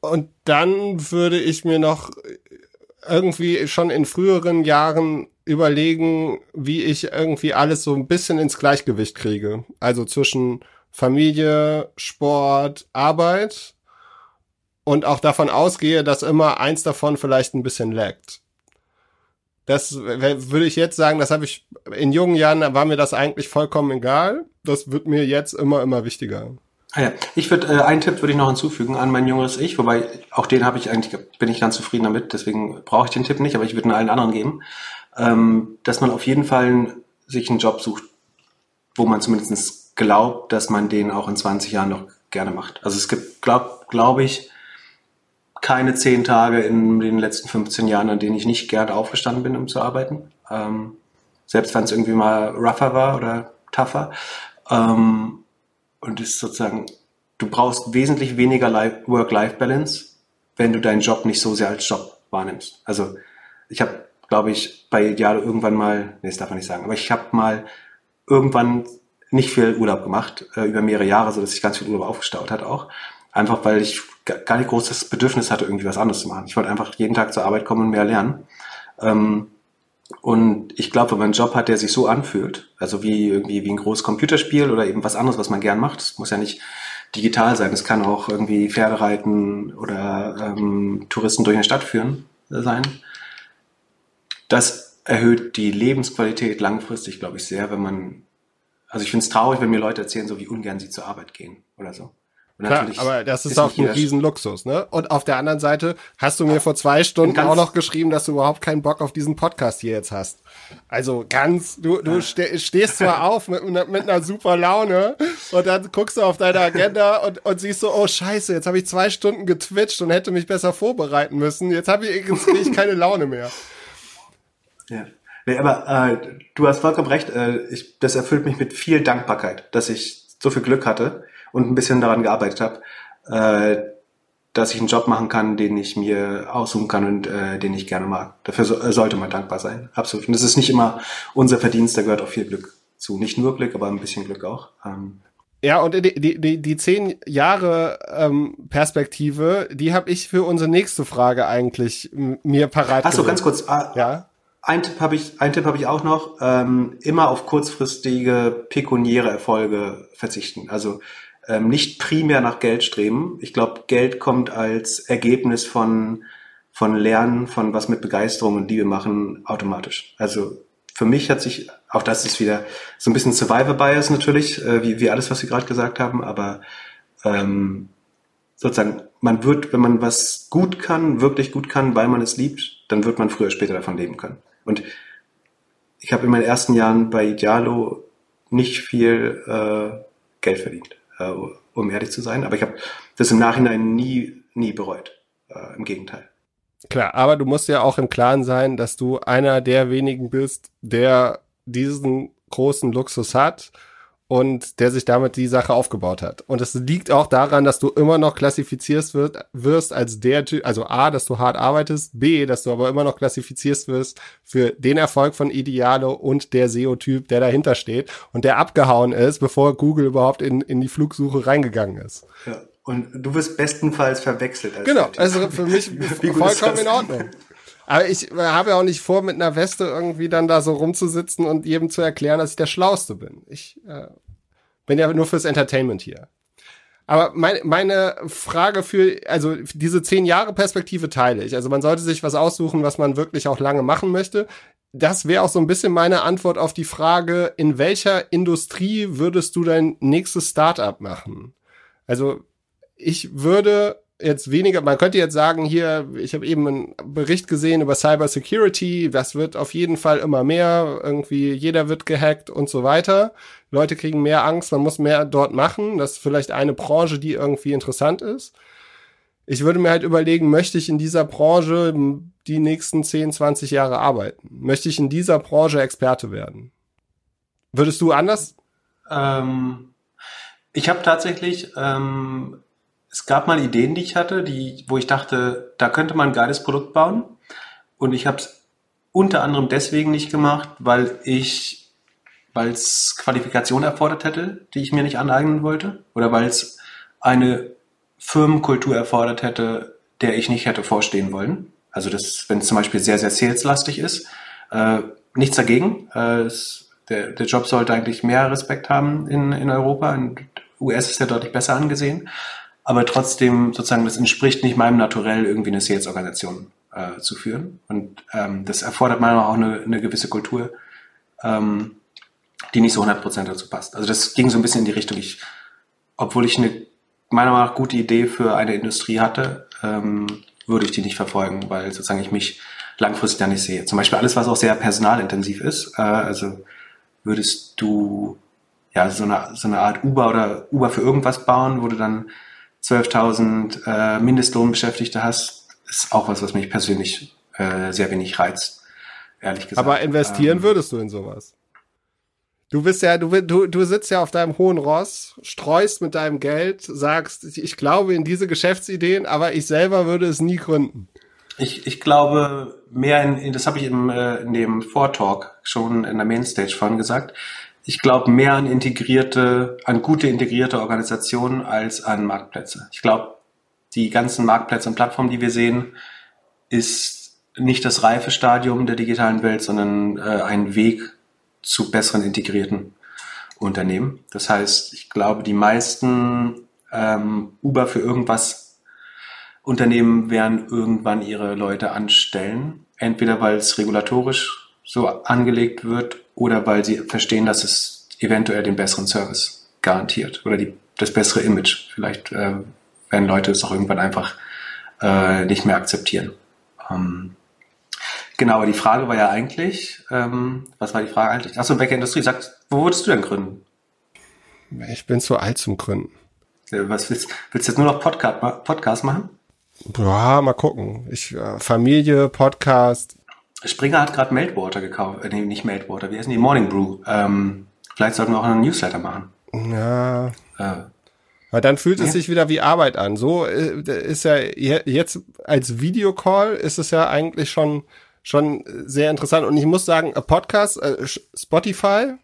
Speaker 2: Und dann würde ich mir noch irgendwie schon in früheren Jahren überlegen, wie ich irgendwie alles so ein bisschen ins Gleichgewicht kriege. Also zwischen Familie, Sport, Arbeit und auch davon ausgehe, dass immer eins davon vielleicht ein bisschen laggt. Das würde ich jetzt sagen, das habe ich in jungen Jahren war mir das eigentlich vollkommen egal. Das wird mir jetzt immer immer wichtiger.
Speaker 1: Ah ich würde äh, einen Tipp würde ich noch hinzufügen an mein jüngeres Ich, wobei auch den habe ich eigentlich bin ich ganz zufrieden damit, deswegen brauche ich den Tipp nicht, aber ich würde ihn allen anderen geben, ähm, dass man auf jeden Fall sich einen Job sucht, wo man zumindest glaubt, dass man den auch in 20 Jahren noch gerne macht. Also es gibt, glaube glaub ich, keine zehn Tage in den letzten 15 Jahren, an denen ich nicht gern aufgestanden bin, um zu arbeiten. Ähm, selbst wenn es irgendwie mal rougher war oder tougher. Ähm, und ist sozusagen, du brauchst wesentlich weniger Work-Life-Balance, wenn du deinen Job nicht so sehr als Job wahrnimmst. Also ich habe, glaube ich, bei Idealo irgendwann mal, nee, das darf man nicht sagen, aber ich habe mal irgendwann nicht viel Urlaub gemacht, äh, über mehrere Jahre, so dass sich ganz viel Urlaub aufgestaut hat auch. Einfach weil ich gar nicht groß das Bedürfnis hatte, irgendwie was anderes zu machen. Ich wollte einfach jeden Tag zur Arbeit kommen und mehr lernen. Ähm, und ich glaube, wenn man einen Job hat, der sich so anfühlt, also wie irgendwie wie ein großes Computerspiel oder eben was anderes, was man gern macht, es muss ja nicht digital sein, es kann auch irgendwie Pferde reiten oder ähm, Touristen durch eine Stadt führen äh, sein. Das erhöht die Lebensqualität langfristig, glaube ich, sehr, wenn man, also ich finde es traurig, wenn mir Leute erzählen, so wie ungern sie zur Arbeit gehen oder so.
Speaker 2: Klar, aber das ist, ist auch ein Riesenluxus, ne? Und auf der anderen Seite hast du mir vor zwei Stunden auch noch geschrieben, dass du überhaupt keinen Bock auf diesen Podcast hier jetzt hast. Also ganz, du, du ste stehst zwar auf mit, mit einer super Laune und dann guckst du auf deine Agenda und, und siehst so, oh scheiße, jetzt habe ich zwei Stunden getwitcht und hätte mich besser vorbereiten müssen. Jetzt habe ich, jetzt ich keine Laune mehr.
Speaker 1: Ja. Nee, aber äh, du hast vollkommen recht. Äh, ich, das erfüllt mich mit viel Dankbarkeit, dass ich so viel Glück hatte und ein bisschen daran gearbeitet habe, äh, dass ich einen Job machen kann, den ich mir aussuchen kann und äh, den ich gerne mag. Dafür so, äh, sollte man dankbar sein, absolut. Und das ist nicht immer unser Verdienst, da gehört auch viel Glück zu. Nicht nur Glück, aber ein bisschen Glück auch. Ähm,
Speaker 2: ja, und die, die, die, die zehn Jahre ähm, Perspektive, die habe ich für unsere nächste Frage eigentlich mir parat.
Speaker 1: Achso, ganz kurz. Ah, ja. Ein Tipp habe ich, ein Tipp habe ich auch noch: ähm, immer auf kurzfristige pekuniäre Erfolge verzichten. Also ähm, nicht primär nach Geld streben. Ich glaube, Geld kommt als Ergebnis von, von Lernen, von was mit Begeisterung und Liebe machen, automatisch. Also für mich hat sich, auch das ist wieder so ein bisschen Survivor Bias natürlich, äh, wie, wie alles, was Sie gerade gesagt haben, aber ähm, sozusagen, man wird, wenn man was gut kann, wirklich gut kann, weil man es liebt, dann wird man früher später davon leben können. Und ich habe in meinen ersten Jahren bei Idealo nicht viel äh, Geld verdient äh, um ehrlich zu sein. Aber ich habe das im Nachhinein nie, nie bereut. Äh, Im Gegenteil.
Speaker 2: Klar, aber du musst ja auch im Klaren sein, dass du einer der wenigen bist, der diesen großen Luxus hat und der sich damit die Sache aufgebaut hat. Und es liegt auch daran, dass du immer noch klassifizierst wird, wirst als der Typ, also A, dass du hart arbeitest, B, dass du aber immer noch klassifizierst wirst für den Erfolg von Idealo und der SEO-Typ, der dahinter steht und der abgehauen ist, bevor Google überhaupt in, in die Flugsuche reingegangen ist.
Speaker 1: Ja. Und du wirst bestenfalls verwechselt.
Speaker 2: Als genau, also für mich vollkommen in Ordnung. Aber ich habe ja auch nicht vor, mit einer Weste irgendwie dann da so rumzusitzen und jedem zu erklären, dass ich der Schlauste bin. Ich äh, bin ja nur fürs Entertainment hier. Aber mein, meine Frage für, also diese zehn Jahre Perspektive teile ich. Also man sollte sich was aussuchen, was man wirklich auch lange machen möchte. Das wäre auch so ein bisschen meine Antwort auf die Frage, in welcher Industrie würdest du dein nächstes Startup machen? Also ich würde jetzt weniger, man könnte jetzt sagen, hier, ich habe eben einen Bericht gesehen über Cyber Security, das wird auf jeden Fall immer mehr, irgendwie jeder wird gehackt und so weiter. Leute kriegen mehr Angst, man muss mehr dort machen. Das ist vielleicht eine Branche, die irgendwie interessant ist. Ich würde mir halt überlegen, möchte ich in dieser Branche die nächsten 10, 20 Jahre arbeiten? Möchte ich in dieser Branche Experte werden? Würdest du anders?
Speaker 1: Ähm, ich habe tatsächlich ähm, es gab mal Ideen, die ich hatte, die, wo ich dachte, da könnte man ein geiles Produkt bauen. Und ich habe es unter anderem deswegen nicht gemacht, weil ich, weil es Qualifikation erfordert hätte, die ich mir nicht aneignen wollte, oder weil es eine Firmenkultur erfordert hätte, der ich nicht hätte vorstehen wollen. Also das, wenn es zum Beispiel sehr, sehr saleslastig ist, äh, nichts dagegen. Äh, es, der, der Job sollte eigentlich mehr Respekt haben in, in Europa. In US ist er deutlich besser angesehen. Aber trotzdem, sozusagen, das entspricht nicht meinem Naturell, irgendwie eine Sales-Organisation äh, zu führen. Und ähm, das erfordert meiner Meinung nach auch eine, eine gewisse Kultur, ähm, die nicht so 100% dazu passt. Also das ging so ein bisschen in die Richtung, ich, obwohl ich eine meiner Meinung nach gute Idee für eine Industrie hatte, ähm, würde ich die nicht verfolgen, weil sozusagen ich mich langfristig da nicht sehe. Zum Beispiel alles, was auch sehr personalintensiv ist. Äh, also würdest du ja so eine, so eine Art Uber oder Uber für irgendwas bauen, wo du dann 12.000 äh, Mindestlohnbeschäftigte hast, ist auch was, was mich persönlich äh, sehr wenig reizt, ehrlich gesagt.
Speaker 2: Aber investieren ähm, würdest du in sowas? Du bist ja, du, du, du sitzt ja auf deinem hohen Ross, streust mit deinem Geld, sagst, ich glaube in diese Geschäftsideen, aber ich selber würde es nie gründen.
Speaker 1: Ich, ich glaube mehr in, das habe ich im, äh, in dem Vortalk schon in der Mainstage vorhin gesagt. Ich glaube mehr an integrierte, an gute integrierte Organisationen als an Marktplätze. Ich glaube, die ganzen Marktplätze und Plattformen, die wir sehen, ist nicht das reife Stadium der digitalen Welt, sondern äh, ein Weg zu besseren integrierten Unternehmen. Das heißt, ich glaube, die meisten ähm, Uber für irgendwas Unternehmen werden irgendwann ihre Leute anstellen. Entweder weil es regulatorisch so angelegt wird oder weil sie verstehen, dass es eventuell den besseren Service garantiert oder die, das bessere Image. Vielleicht äh, werden Leute es auch irgendwann einfach äh, nicht mehr akzeptieren. Ähm, Genau, aber die Frage war ja eigentlich, ähm, was war die Frage eigentlich? Achso, welche Industrie? Sagt, wo würdest du denn gründen?
Speaker 2: Ich bin zu alt zum Gründen.
Speaker 1: Was willst, willst du jetzt nur noch Podcast, Podcast machen?
Speaker 2: Ja, mal gucken. Ich, äh, Familie, Podcast.
Speaker 1: Springer hat gerade Meltwater gekauft, äh, nee, nicht Meltwater, wie heißen die? Morning Brew. Ähm, vielleicht sollten wir auch einen Newsletter machen.
Speaker 2: Ja. Äh, aber dann fühlt es sich wieder wie Arbeit an. So äh, ist ja jetzt als Videocall ist es ja eigentlich schon schon sehr interessant. Und ich muss sagen, Podcast, äh, Spotify,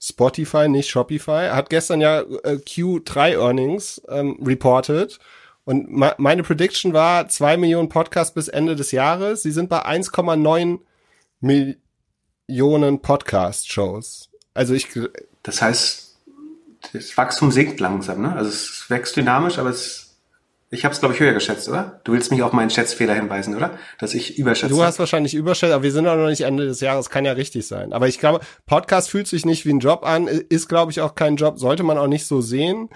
Speaker 2: Spotify, nicht Shopify, hat gestern ja äh, Q3 Earnings ähm, reported. Und meine Prediction war zwei Millionen Podcasts bis Ende des Jahres. Sie sind bei 1,9 Millionen Podcast-Shows. Also ich.
Speaker 1: Das heißt, das Wachstum sinkt langsam, ne? Also es wächst dynamisch, aber es ich habe es, glaube ich, höher geschätzt, oder? Du willst mich auf meinen Schätzfehler hinweisen, oder? Dass ich überschätze.
Speaker 2: Du hast wahrscheinlich überschätzt, aber wir sind auch noch nicht Ende des Jahres, kann ja richtig sein. Aber ich glaube, Podcast fühlt sich nicht wie ein Job an, ist, glaube ich, auch kein Job, sollte man auch nicht so sehen.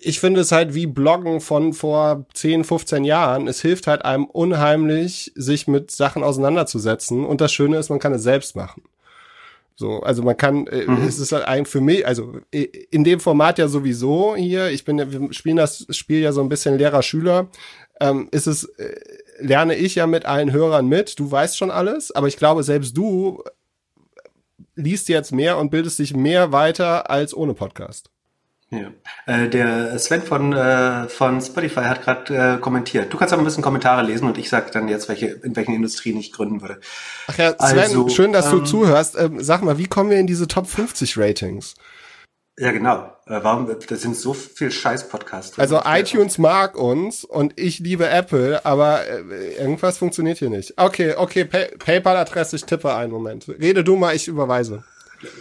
Speaker 2: Ich finde es halt wie Bloggen von vor 10, 15 Jahren. Es hilft halt einem unheimlich, sich mit Sachen auseinanderzusetzen. Und das Schöne ist, man kann es selbst machen. So, also man kann, äh, mhm. es ist halt eigentlich für mich, also in dem Format ja sowieso hier, ich bin ja, wir spielen das Spiel ja so ein bisschen Lehrer-Schüler, ähm, ist es, äh, lerne ich ja mit allen Hörern mit, du weißt schon alles, aber ich glaube, selbst du liest jetzt mehr und bildest dich mehr weiter als ohne Podcast.
Speaker 1: Ja. Äh, der Sven von, äh, von Spotify hat gerade äh, kommentiert. Du kannst aber ein bisschen Kommentare lesen und ich sage dann jetzt, welche, in welchen Industrien ich gründen würde.
Speaker 2: Ach ja, Sven, also, schön, dass ähm, du zuhörst. Ähm, sag mal, wie kommen wir in diese Top 50 Ratings?
Speaker 1: Ja, genau. Äh, warum, da sind so viel Scheiß-Podcasts.
Speaker 2: Also iTunes mag uns und ich liebe Apple, aber äh, irgendwas funktioniert hier nicht. Okay, okay, Pay PayPal-Adresse, ich tippe einen Moment. Rede du mal, ich überweise.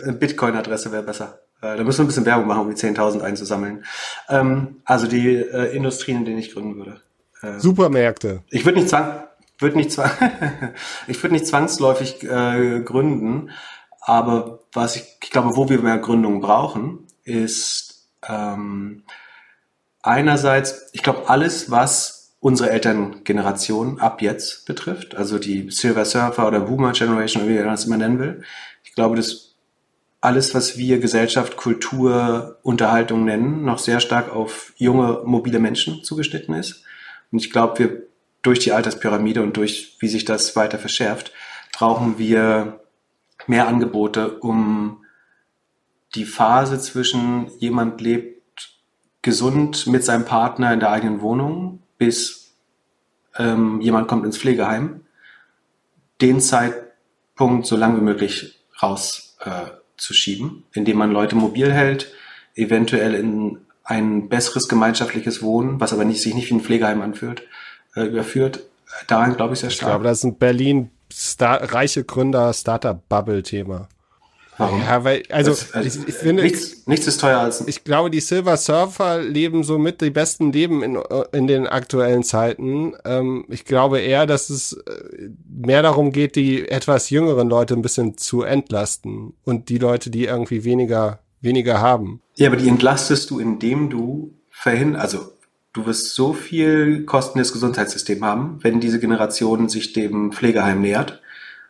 Speaker 1: Bitcoin-Adresse wäre besser. Äh, da müssen wir ein bisschen Werbung machen, um die 10.000 einzusammeln. Ähm, also die äh, Industrien, in denen ich gründen würde.
Speaker 2: Äh, Supermärkte.
Speaker 1: Ich würde nicht zwang, würde nicht zwang, ich würde nicht zwangsläufig äh, gründen, aber was ich, ich glaube, wo wir mehr Gründungen brauchen, ist ähm, einerseits, ich glaube, alles, was unsere Elterngeneration ab jetzt betrifft, also die Silver Surfer oder Boomer Generation, wie man das immer nennen will, ich glaube, das alles, was wir Gesellschaft, Kultur, Unterhaltung nennen, noch sehr stark auf junge, mobile Menschen zugeschnitten ist. Und ich glaube, wir durch die Alterspyramide und durch, wie sich das weiter verschärft, brauchen wir mehr Angebote, um die Phase zwischen jemand lebt gesund mit seinem Partner in der eigenen Wohnung, bis ähm, jemand kommt ins Pflegeheim, den Zeitpunkt so lange wie möglich rauszuschieben, äh, indem man Leute mobil hält, eventuell in ein besseres gemeinschaftliches Wohnen, was aber nicht, sich nicht wie ein Pflegeheim anfühlt, äh, überführt. Daran glaube ich sehr stark.
Speaker 2: Ich glaube, das ist ein Berlin Star reiche Gründer Startup Bubble Thema.
Speaker 1: Warum?
Speaker 2: Ja, weil, also,
Speaker 1: Das- also
Speaker 2: ich, ich finde,
Speaker 1: nichts, nichts ist teuer als
Speaker 2: ich glaube, die Silver Surfer leben somit die besten Leben in, in den aktuellen Zeiten. Ähm, ich glaube eher, dass es äh, mehr darum geht, die etwas jüngeren Leute ein bisschen zu entlasten und die Leute, die irgendwie weniger, weniger haben.
Speaker 1: Ja, aber die entlastest du, indem du verhindern, also du wirst so viel kostendes Gesundheitssystem haben, wenn diese Generation sich dem Pflegeheim nähert.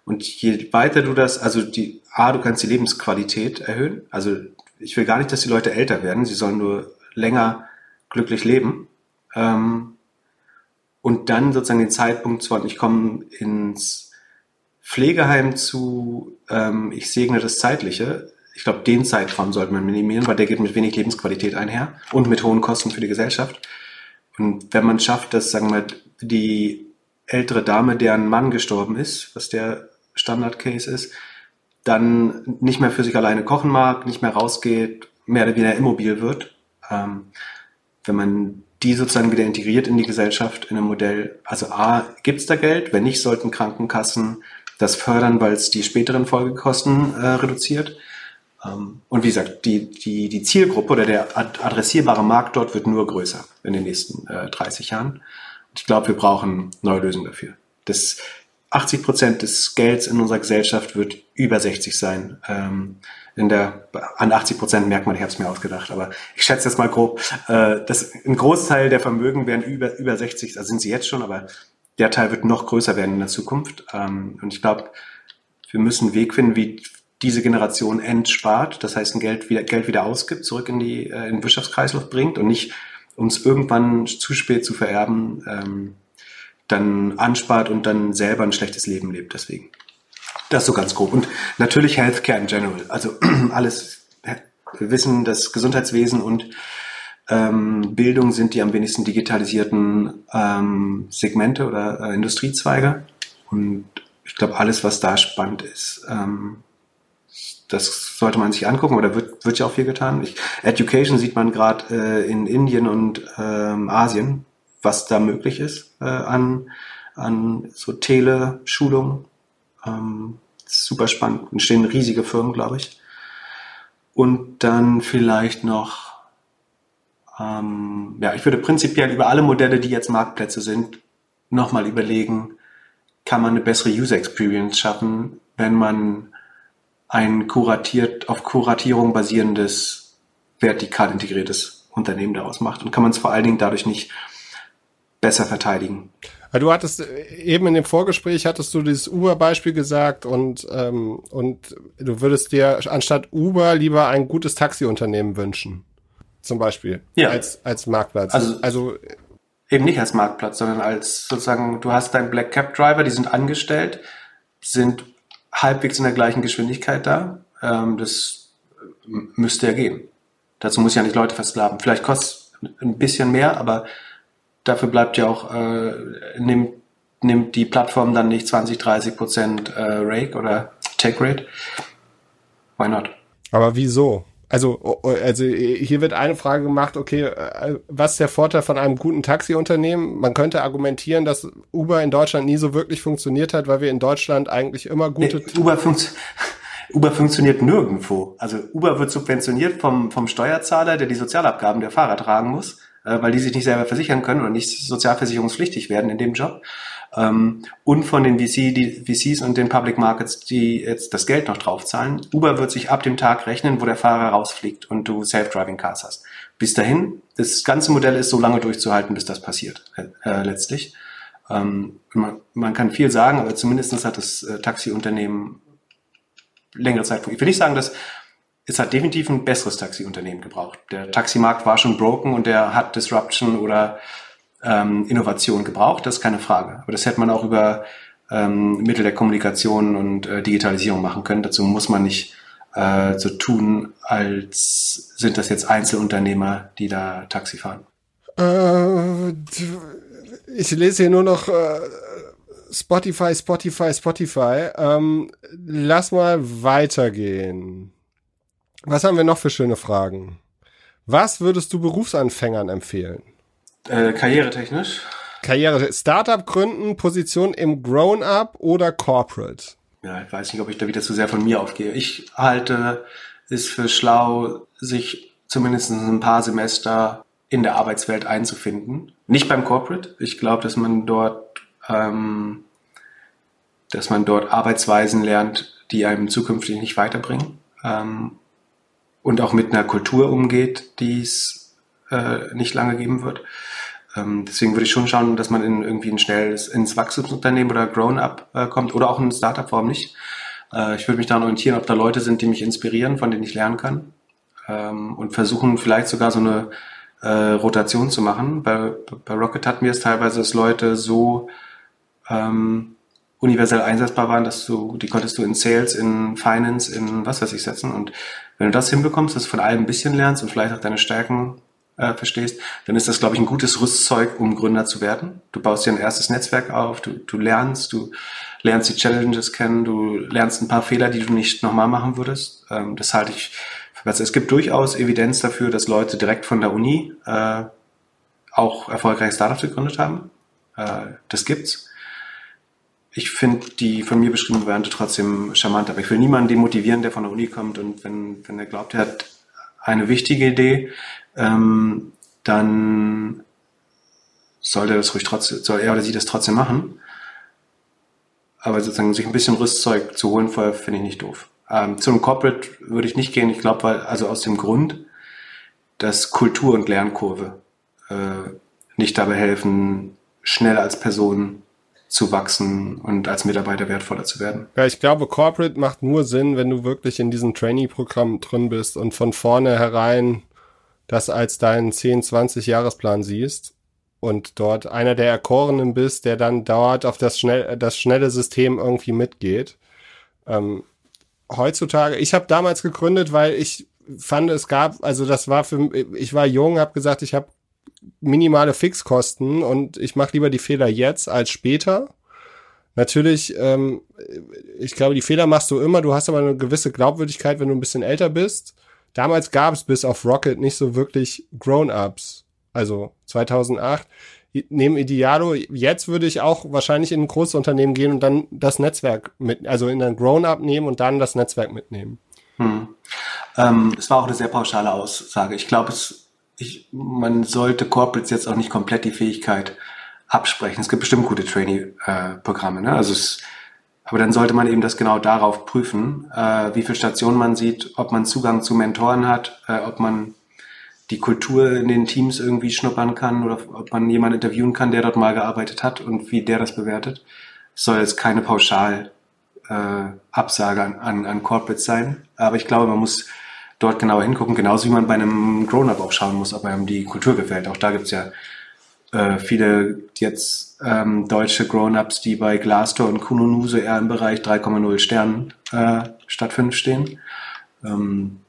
Speaker 1: Und je weiter du das, also die, A, du kannst die Lebensqualität erhöhen. Also ich will gar nicht, dass die Leute älter werden, sie sollen nur länger glücklich leben. Ähm, und dann sozusagen den Zeitpunkt von, ich komme ins Pflegeheim zu, ähm, ich segne das Zeitliche. Ich glaube, den Zeitraum sollte man minimieren, weil der geht mit wenig Lebensqualität einher und mit hohen Kosten für die Gesellschaft. Und wenn man schafft, dass, sagen wir, die ältere Dame, deren Mann gestorben ist, was der Standard-Case ist, dann nicht mehr für sich alleine kochen mag, nicht mehr rausgeht, mehr oder weniger immobil wird. Ähm, wenn man die sozusagen wieder integriert in die Gesellschaft, in ein Modell, also A, gibt's da Geld, wenn nicht, sollten Krankenkassen das fördern, weil es die späteren Folgekosten äh, reduziert. Ähm, und wie gesagt, die, die, die Zielgruppe oder der ad- adressierbare Markt dort wird nur größer in den nächsten äh, 30 Jahren. Ich glaube, wir brauchen neue Lösungen dafür. Das 80 Prozent des Gelds in unserer Gesellschaft wird über 60 sein. Ähm, in der, an 80 Prozent merkt man, ich habe es mir ausgedacht, aber ich schätze jetzt mal grob, äh, dass ein Großteil der Vermögen werden über, über 60, also sind sie jetzt schon, aber der Teil wird noch größer werden in der Zukunft. Ähm, und ich glaube, wir müssen einen Weg finden, wie diese Generation entspart, das heißt ein Geld wieder, Geld wieder ausgibt, zurück in, die, äh, in den Wirtschaftskreislauf bringt und nicht uns irgendwann zu spät zu vererben, ähm, dann anspart und dann selber ein schlechtes Leben lebt. Deswegen. Das so ganz grob. Und natürlich Healthcare in general. Also alles, wir wissen, dass Gesundheitswesen und ähm, Bildung sind die am wenigsten digitalisierten ähm, Segmente oder äh, Industriezweige. Und ich glaube, alles, was da spannend ist, ähm, das sollte man sich angucken oder wird, wird ja auch viel getan. Ich, Education sieht man gerade äh, in Indien und ähm, Asien, was da möglich ist äh, an, an so Teleschulung. Ähm, super spannend. Entstehen riesige Firmen, glaube ich. Und dann vielleicht noch, ähm, ja, ich würde prinzipiell über alle Modelle, die jetzt Marktplätze sind, nochmal überlegen, kann man eine bessere User Experience schaffen, wenn man ein kuratiert, auf Kuratierung basierendes, vertikal integriertes Unternehmen daraus macht. Und kann man es vor allen Dingen dadurch nicht besser verteidigen.
Speaker 2: Du hattest äh, eben in dem Vorgespräch hattest du dieses Uber-Beispiel gesagt und ähm, und du würdest dir anstatt Uber lieber ein gutes Taxiunternehmen wünschen, zum Beispiel
Speaker 1: Ja.
Speaker 2: als als Marktplatz.
Speaker 1: Also-
Speaker 2: also
Speaker 1: Eben nicht als Marktplatz, sondern als sozusagen, du hast deinen Black Cab Driver, die sind angestellt, sind halbwegs in der gleichen Geschwindigkeit da. Ähm, das m- müsste ja gehen. Dazu muss ich ja nicht Leute versklaven. Vielleicht kostet es ein bisschen mehr, aber dafür bleibt ja auch, äh, nimmt, nimmt die Plattform dann nicht 20, 30 Prozent äh, Rake oder Take Rate. Why not?
Speaker 2: Aber wieso? Also, also hier wird eine Frage gemacht, okay, äh, was ist der Vorteil von einem guten Taxiunternehmen? Man könnte argumentieren, dass Uber in Deutschland nie so wirklich funktioniert hat, weil wir in Deutschland eigentlich immer gute
Speaker 1: Nee, Uber, funkt, Uber funktioniert nirgendwo. Also Uber wird subventioniert vom, vom Steuerzahler, der die Sozialabgaben der Fahrer tragen muss, äh, weil die sich nicht selber versichern können und nicht sozialversicherungspflichtig werden in dem Job. Ähm, und von den VC, die, VCs und den Public Markets, die jetzt das Geld noch draufzahlen. Uber wird sich ab dem Tag rechnen, wo der Fahrer rausfliegt und du Self-Driving Cars hast. Bis dahin, das ganze Modell ist so lange durchzuhalten, bis das passiert, äh, letztlich. Ähm, man, man kann viel sagen, aber zumindest hat das äh, Taxiunternehmen längere Zeit. Ich will nicht sagen, dass es hat definitiv ein besseres Taxiunternehmen gebraucht. Der Taximarkt war schon broken und der hat Disruption oder ähm, Innovation gebraucht, das ist keine Frage. Aber das hätte man auch über ähm, Mittel der Kommunikation und äh, Digitalisierung machen können. Dazu muss man nicht äh, so tun, als sind das jetzt Einzelunternehmer, die da Taxi fahren.
Speaker 2: Äh, ich lese hier nur noch äh, Spotify, Spotify, Spotify. Ähm, lass mal weitergehen. Was haben wir noch für schöne Fragen? Was würdest du Berufsanfängern empfehlen?
Speaker 1: Äh, karrieretechnisch?
Speaker 2: Karriere, Startup gründen, Position im Grown-up oder Corporate?
Speaker 1: Ja, ich weiß nicht, ob ich da wieder zu sehr von mir aufgehe. Ich halte es für schlau, sich zumindest ein paar Semester in der Arbeitswelt einzufinden. Nicht beim Corporate. Ich glaube, dass man dort, ähm, dass man dort Arbeitsweisen lernt, die einem zukünftig nicht weiterbringen. Ähm, und auch mit einer Kultur umgeht, die es äh, nicht lange geben wird. Ähm, deswegen würde ich schon schauen, dass man in irgendwie ein schnelles ins Wachstumsunternehmen oder Grown-up äh, kommt oder auch in Startup, warum nicht? Äh, ich würde mich daran orientieren, ob da Leute sind, die mich inspirieren, von denen ich lernen kann ähm, und versuchen vielleicht sogar so eine äh, Rotation zu machen. Bei, bei Rocket hatten wir es teilweise, dass Leute so ähm, universell einsetzbar waren, dass du, die konntest du in Sales, in Finance, in was weiß ich setzen. Und wenn du das hinbekommst, dass du von allem ein bisschen lernst und vielleicht auch deine Stärken äh, verstehst, dann ist das, glaube ich, ein gutes Rüstzeug, um Gründer zu werden. Du baust dir ein erstes Netzwerk auf, du, du lernst, du lernst die Challenges kennen, du lernst ein paar Fehler, die du nicht nochmal machen würdest. Ähm, das halte ich für besser. Es gibt durchaus Evidenz dafür, dass Leute direkt von der Uni äh, auch erfolgreiche Startups gegründet haben. Äh, das gibt's ich finde die von mir beschriebene Variante trotzdem charmant, aber ich will niemanden demotivieren, der von der Uni kommt und wenn, wenn er glaubt, er hat eine wichtige Idee, ähm, dann sollte das ruhig trotzdem, soll er oder sie das trotzdem machen. Aber sozusagen sich ein bisschen Rüstzeug zu holen vorher finde ich nicht doof. Ähm, zu einem Corporate würde ich nicht gehen, ich glaube, weil, also aus dem Grund, dass Kultur und Lernkurve äh, nicht dabei helfen, schnell als Person zu wachsen und als Mitarbeiter wertvoller zu werden.
Speaker 2: Ja, ich glaube, Corporate macht nur Sinn, wenn du wirklich in diesem Trainee-Programm drin bist und von vorne herein das als deinen 10, 20 Jahresplan siehst und dort einer der Erkorenen bist, der dann dauert auf das, schnell, das schnelle System irgendwie mitgeht. Ähm, heutzutage, ich habe damals gegründet, weil ich fand, es gab, also das war für, ich war jung, habe gesagt, ich habe minimale Fixkosten und ich mache lieber die Fehler jetzt als später. Natürlich, ähm, ich glaube, die Fehler machst du immer, du hast aber eine gewisse Glaubwürdigkeit, wenn du ein bisschen älter bist. Damals gab es bis auf Rocket nicht so wirklich Grown-Ups. Also 2008. Neben Idealo, jetzt würde ich auch wahrscheinlich in ein großes Unternehmen gehen und dann das Netzwerk mit, also in ein Grown-Up nehmen und dann das Netzwerk mitnehmen.
Speaker 1: Hm. Ähm, es war auch eine sehr pauschale Aussage. Ich glaube, es ich, man sollte Corporates jetzt auch nicht komplett die Fähigkeit absprechen. Es gibt bestimmt gute Trainee-Programme, ne? Also es, aber dann sollte man eben das genau darauf prüfen, äh, wie viele Stationen man sieht, ob man Zugang zu Mentoren hat, äh, ob man die Kultur in den Teams irgendwie schnuppern kann oder ob man jemanden interviewen kann, der dort mal gearbeitet hat und wie der das bewertet. Es soll jetzt keine pauschal äh, Absage an, an, an Corporates sein, aber ich glaube, man muss dort genauer hingucken, genauso wie man bei einem Grown-Up auch schauen muss, ob einem die Kultur gefällt. Auch da gibt's ja äh, viele jetzt ähm, deutsche Grown-Ups, die bei Glassdoor und Kununu so eher im Bereich 3,0 Sternen äh, statt 5 stehen. Ähm,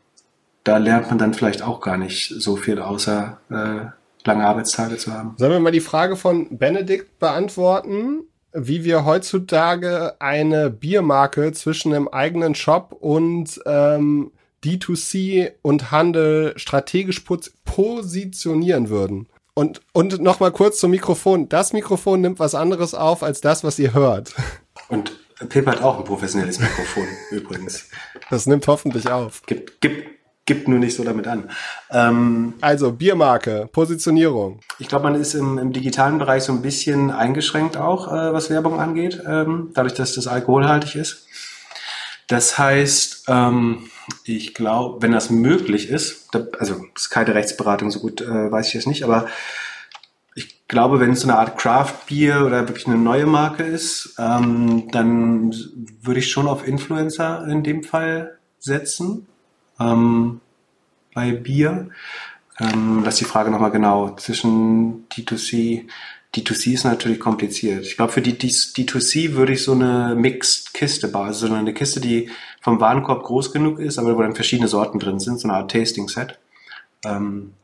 Speaker 1: da lernt man dann vielleicht auch gar nicht so viel, außer äh, lange Arbeitstage zu haben.
Speaker 2: Sollen wir mal die Frage von Benedikt beantworten? wie wir heutzutage eine Biermarke zwischen einem eigenen Shop und ähm, D2C und Handel strategisch positionieren würden. Und, und nochmal kurz zum Mikrofon. Das Mikrofon nimmt was anderes auf als das, was ihr hört.
Speaker 1: Und Pip hat auch ein professionelles Mikrofon übrigens.
Speaker 2: Das nimmt hoffentlich auf.
Speaker 1: Gibt, gibt, gibt nur nicht so damit an. Ähm,
Speaker 2: also Biermarke, Positionierung.
Speaker 1: Ich glaube, man ist im, im, digitalen Bereich so ein bisschen eingeschränkt auch, äh, was Werbung angeht, ähm, dadurch, dass das alkoholhaltig ist. Das heißt, ähm, ich glaube, wenn das möglich ist, da, also ist keine Rechtsberatung, so gut äh, weiß ich es nicht, aber ich glaube, wenn es so eine Art Craft Beer oder wirklich eine neue Marke ist, ähm, dann würde ich schon auf Influencer in dem Fall setzen. Ähm, bei Bier. Ähm, das ist die Frage nochmal genau zwischen D2C, D2C ist natürlich kompliziert. Ich glaube, für die D2C würde ich so eine Mixed-Kiste bauen. Also so eine Kiste, die vom Warenkorb groß genug ist, aber wo dann verschiedene Sorten drin sind, so eine Art Tasting-Set. Ähm,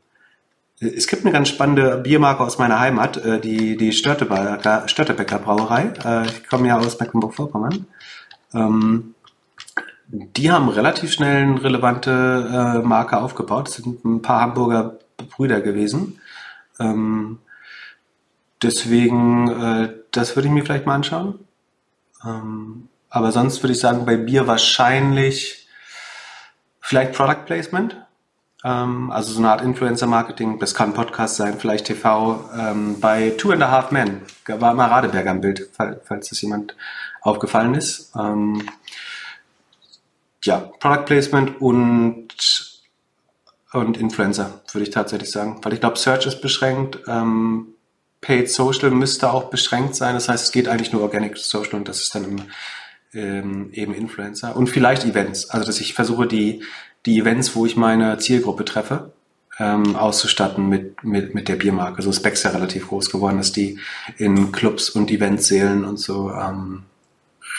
Speaker 1: es gibt eine ganz spannende Biermarke aus meiner Heimat, äh, die, die Störtebecker, Brauerei. Äh, ich komme ja aus Mecklenburg-Vorpommern. Ähm, die haben relativ schnell eine relevante äh, Marke aufgebaut. Das sind ein paar Hamburger Brüder gewesen. Ähm, deswegen, äh, das würde ich mir vielleicht mal anschauen. Ähm, aber sonst würde ich sagen, bei Bier wahrscheinlich vielleicht Product Placement. Ähm, also so eine Art Influencer-Marketing. Das kann Podcast sein, vielleicht TV. Ähm, bei Two and a Half Men war mal Radeberger im Bild, falls das jemand aufgefallen ist. Ähm, ja, Product Placement und und Influencer, würde ich tatsächlich sagen. Weil ich glaube, Search ist beschränkt. Ähm, Paid Social müsste auch beschränkt sein. Das heißt, es geht eigentlich nur Organic Social und das ist dann im, ähm, eben Influencer. Und vielleicht Events. Also, dass ich versuche, die, die Events, wo ich meine Zielgruppe treffe, ähm, auszustatten mit, mit, mit der Biermarke. So also Specs ja relativ groß geworden, dass die in Clubs und Eventsälen und so ähm,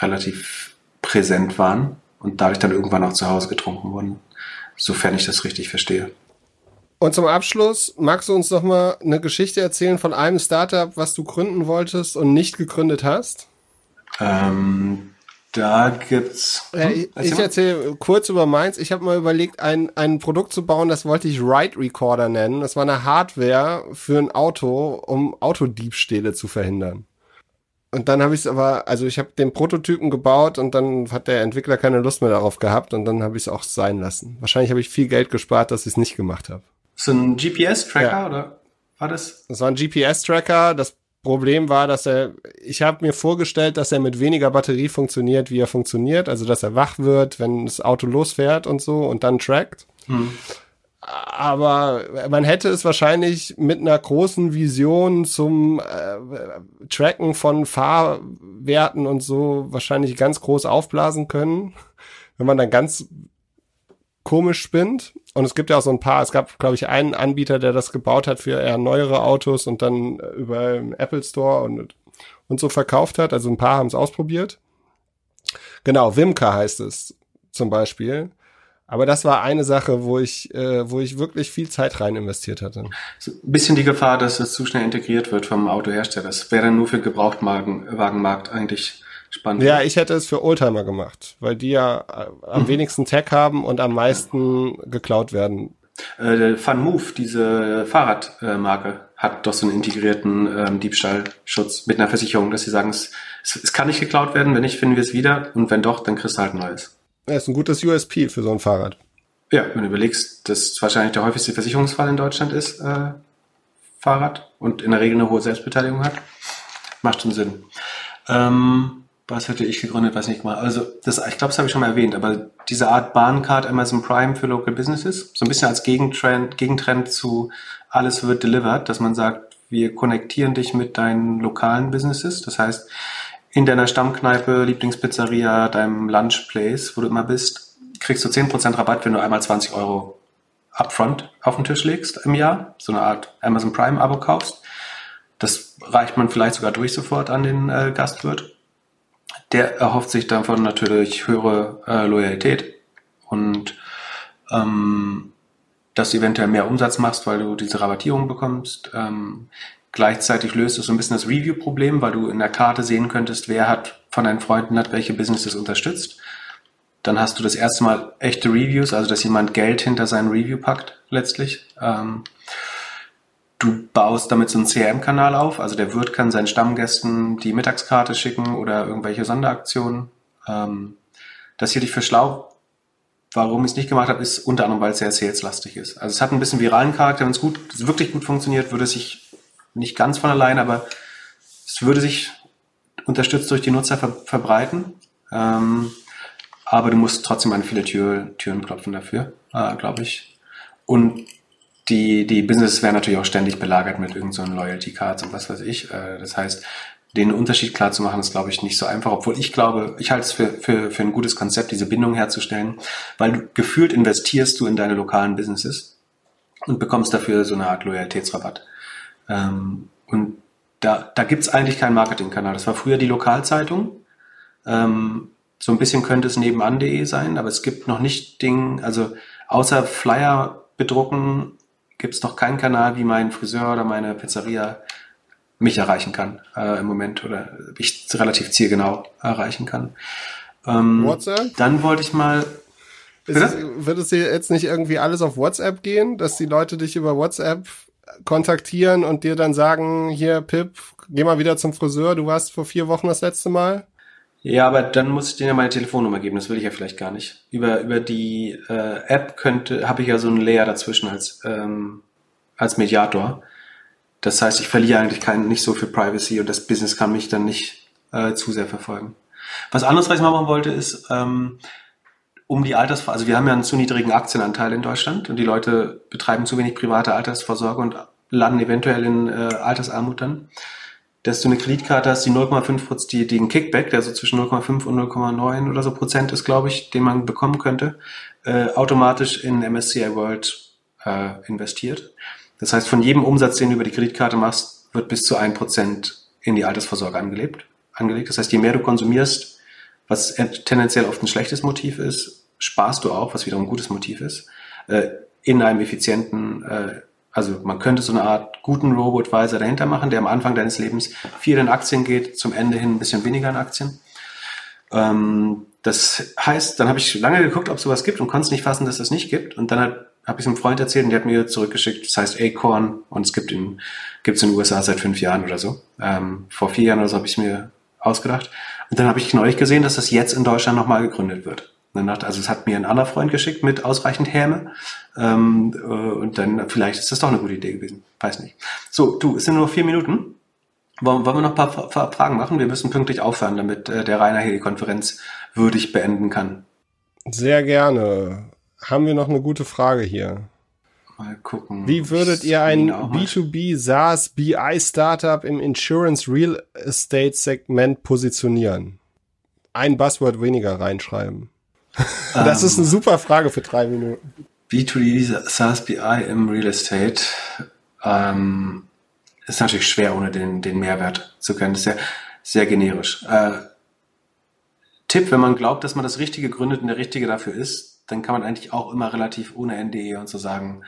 Speaker 1: relativ präsent waren und dadurch dann irgendwann auch zu Hause getrunken wurden sofern ich das richtig verstehe.
Speaker 2: Und zum Abschluss, magst du uns noch mal eine Geschichte erzählen von einem Startup, was du gründen wolltest und nicht gegründet hast?
Speaker 1: Ähm, da gibt's.
Speaker 2: Hm, ich, ich erzähle kurz über meins. Ich habe mal überlegt, ein, ein Produkt zu bauen, das wollte ich Ride Recorder nennen. Das war eine Hardware für ein Auto, um Autodiebstähle zu verhindern. Und dann habe ich es aber, also ich habe den Prototypen gebaut und dann hat der Entwickler keine Lust mehr darauf gehabt und dann habe ich es auch sein lassen. Wahrscheinlich habe ich viel Geld gespart, dass ich es nicht gemacht habe.
Speaker 1: So ein GPS-Tracker ja. oder war das?
Speaker 2: Das war ein GPS-Tracker. Das Problem war, dass er, ich habe mir vorgestellt, dass er mit weniger Batterie funktioniert, wie er funktioniert. Also dass er wach wird, wenn das Auto losfährt und so und dann trackt. Hm aber man hätte es wahrscheinlich mit einer großen Vision zum äh, Tracken von Fahrwerten und so wahrscheinlich ganz groß aufblasen können, wenn man dann ganz komisch spinnt. Und es gibt ja auch so ein paar, es gab, glaube ich, einen Anbieter, der das gebaut hat für eher neuere Autos und dann über den Apple Store und, und so verkauft hat. Also ein paar haben es ausprobiert. Genau, Wimka heißt es zum Beispiel. Aber das war eine Sache, wo ich, äh, wo ich wirklich viel Zeit rein investiert hatte.
Speaker 1: So ein bisschen die Gefahr, dass es zu schnell integriert wird vom Autohersteller. Das wäre dann nur für Gebrauchtwagenmarkt eigentlich spannend.
Speaker 2: Ja, ich hätte es für Oldtimer gemacht, weil die ja äh, am mhm. wenigsten Tech haben und am meisten geklaut werden.
Speaker 1: Äh, Fun Move, diese Fahrradmarke, hat doch so einen integrierten ähm, Diebstahlschutz mit einer Versicherung, dass sie sagen, es, es kann nicht geklaut werden, wenn nicht, finden wir es wieder und wenn doch, dann kriegst du halt ein neues.
Speaker 2: Ja, ist ein gutes USP für so ein Fahrrad.
Speaker 1: Ja, wenn du überlegst, dass wahrscheinlich der häufigste Versicherungsfall in Deutschland ist, äh, Fahrrad und in der Regel eine hohe Selbstbeteiligung hat, macht schon Sinn. Ähm, was hätte ich gegründet, weiß nicht mal. Also, das, ich glaube, das habe ich schon mal erwähnt, aber diese Art Bahncard Amazon Prime für Local Businesses, so ein bisschen als Gegentrend, Gegentrend zu alles wird delivered, dass man sagt, wir konnektieren dich mit deinen lokalen Businesses. Das heißt, in deiner Stammkneipe, Lieblingspizzeria, deinem Lunchplace, wo du immer bist, kriegst du 10% Rabatt, wenn du einmal 20 Euro upfront auf den Tisch legst im Jahr, so eine Art Amazon Prime Abo kaufst. Das reicht man vielleicht sogar durch sofort an den äh, Gastwirt. Der erhofft sich davon natürlich höhere äh, Loyalität und ähm, dass du eventuell mehr Umsatz machst, weil du diese Rabattierung bekommst. Ähm, Gleichzeitig löst es so ein bisschen das Review-Problem, weil du in der Karte sehen könntest, wer hat von deinen Freunden hat welche Businesses unterstützt. Dann hast du das erste Mal echte Reviews, also dass jemand Geld hinter sein Review packt, letztlich. Ähm, du baust damit so einen CRM-Kanal auf, also der Wirt kann seinen Stammgästen die Mittagskarte schicken oder irgendwelche Sonderaktionen. Ähm, das hier dich für schlau. Warum ich es nicht gemacht habe, ist unter anderem, weil es sehr saleslastig ist. Also es hat ein bisschen viralen Charakter. Wenn es gut, wirklich gut funktioniert, würde es sich nicht ganz von allein, aber es würde sich unterstützt durch die Nutzer ver verbreiten. Ähm, aber du musst trotzdem an viele Tür, Türen klopfen dafür, äh, glaube ich. Und die, die Businesses werden natürlich auch ständig belagert mit irgendeinen so Loyalty Cards und was weiß ich. Äh, das heißt, den Unterschied klar zu machen, ist, glaube ich, nicht so einfach, obwohl ich glaube, ich halte es für, für, für ein gutes Konzept, diese Bindung herzustellen, weil du gefühlt investierst du in deine lokalen Businesses und bekommst dafür so eine Art Loyalitätsrabatt. Ähm, und da, da gibt's eigentlich keinen Marketingkanal. Das war früher die Lokalzeitung. Ähm, so ein bisschen könnte es nebenan.de sein, aber es gibt noch nicht Ding, also außer Flyer bedrucken gibt's noch keinen Kanal, wie mein Friseur oder meine Pizzeria mich erreichen kann äh, im Moment oder ich relativ zielgenau erreichen kann. Ähm, WhatsApp? Dann wollte ich mal.
Speaker 2: Es, wird es dir jetzt nicht irgendwie alles auf WhatsApp gehen, dass die Leute dich über WhatsApp kontaktieren und dir dann sagen, hier Pip, geh mal wieder zum Friseur, du warst vor vier Wochen das letzte Mal?
Speaker 1: Ja, aber dann muss ich dir ja meine Telefonnummer geben, das will ich ja vielleicht gar nicht. Über, über die äh, App könnte, habe ich ja so einen Layer dazwischen als, ähm, als Mediator. Das heißt, ich verliere eigentlich kein, nicht so viel Privacy und das Business kann mich dann nicht äh, zu sehr verfolgen. Was anderes, was ich mal machen wollte, ist, ähm, um die Alters, also wir haben ja einen zu niedrigen Aktienanteil in Deutschland und die Leute betreiben zu wenig private Altersvorsorge und landen eventuell in äh, Altersarmut dann, dass du eine Kreditkarte hast, die 0,5 die, ein Kickback, der so zwischen 0,5 und 0,9 oder so Prozent ist, glaube ich, den man bekommen könnte, äh, automatisch in MSCI World äh, investiert. Das heißt, von jedem Umsatz, den du über die Kreditkarte machst, wird bis zu ein Prozent in die Altersvorsorge angelebt, angelegt. Das heißt, je mehr du konsumierst, was tendenziell oft ein schlechtes Motiv ist, sparst du auch, was wiederum ein gutes Motiv ist, äh, in einem effizienten, äh, also man könnte so eine Art guten Robo-Advisor dahinter machen, der am Anfang deines Lebens viel in Aktien geht, zum Ende hin ein bisschen weniger in Aktien. Ähm, das heißt, dann habe ich lange geguckt, ob es sowas gibt und konnte es nicht fassen, dass es das nicht gibt. Und dann habe ich einem Freund erzählt und der hat mir zurückgeschickt, das heißt Acorn und es gibt in, gibt's in den USA seit fünf Jahren oder so. Ähm, vor vier Jahren oder so habe ich mir ausgedacht. Und dann habe ich neulich gesehen, dass das jetzt in Deutschland nochmal gegründet wird. Also es hat mir ein anderer Freund geschickt mit ausreichend Häme. Ähm, äh, und dann vielleicht ist das doch eine gute Idee gewesen. Weiß nicht. So, du, es sind nur noch vier Minuten. Wollen, wollen wir noch ein paar, paar Fragen machen? Wir müssen pünktlich aufhören, damit äh, der Rainer hier die Konferenz würdig beenden kann.
Speaker 2: Sehr gerne haben wir noch eine gute Frage hier.
Speaker 1: Mal gucken.
Speaker 2: Wie würdet ihr ein B2B SaaS BI Startup im Insurance Real Estate Segment positionieren? Ein Buzzword weniger reinschreiben. Das ist eine ähm. super Frage für drei Minuten.
Speaker 1: B2B SaaS BI im Real Estate ähm, ist natürlich schwer, ohne den, den Mehrwert zu kennen. Das ist sehr, sehr generisch. Äh, Tipp, wenn man glaubt, dass man das Richtige gründet und der Richtige dafür ist, dann kann man eigentlich auch immer relativ ohne NDE und so sagen,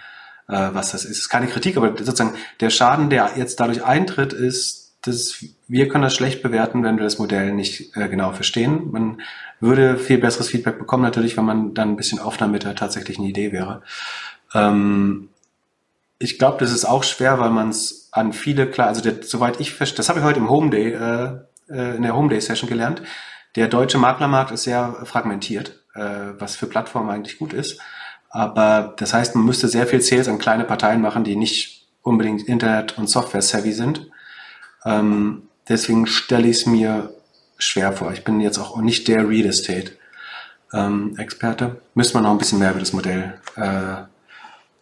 Speaker 1: äh, was das ist. Ist keine Kritik, aber sozusagen der Schaden, der jetzt dadurch eintritt, ist, dass wir können das schlecht bewerten, wenn wir das Modell nicht äh, genau verstehen. Man würde viel besseres Feedback bekommen, natürlich, wenn man dann ein bisschen offener mit der tatsächlichen Idee wäre. Ähm, ich glaube, das ist auch schwer, weil man es an viele klar, also der, soweit ich verstehe, das habe ich heute im Home Day, äh, äh, in der Home Day Session gelernt. Der deutsche Maklermarkt ist sehr fragmentiert äh, was für Plattformen eigentlich gut ist. Aber das heißt, man müsste sehr viel Sales an kleine Parteien machen, die nicht unbedingt Internet- und Software-savvy sind. Ähm, deswegen stelle ich es mir schwer vor. Ich bin jetzt auch nicht der Real Estate-Experte. Ähm, Müsste man noch ein bisschen mehr über das Modell äh,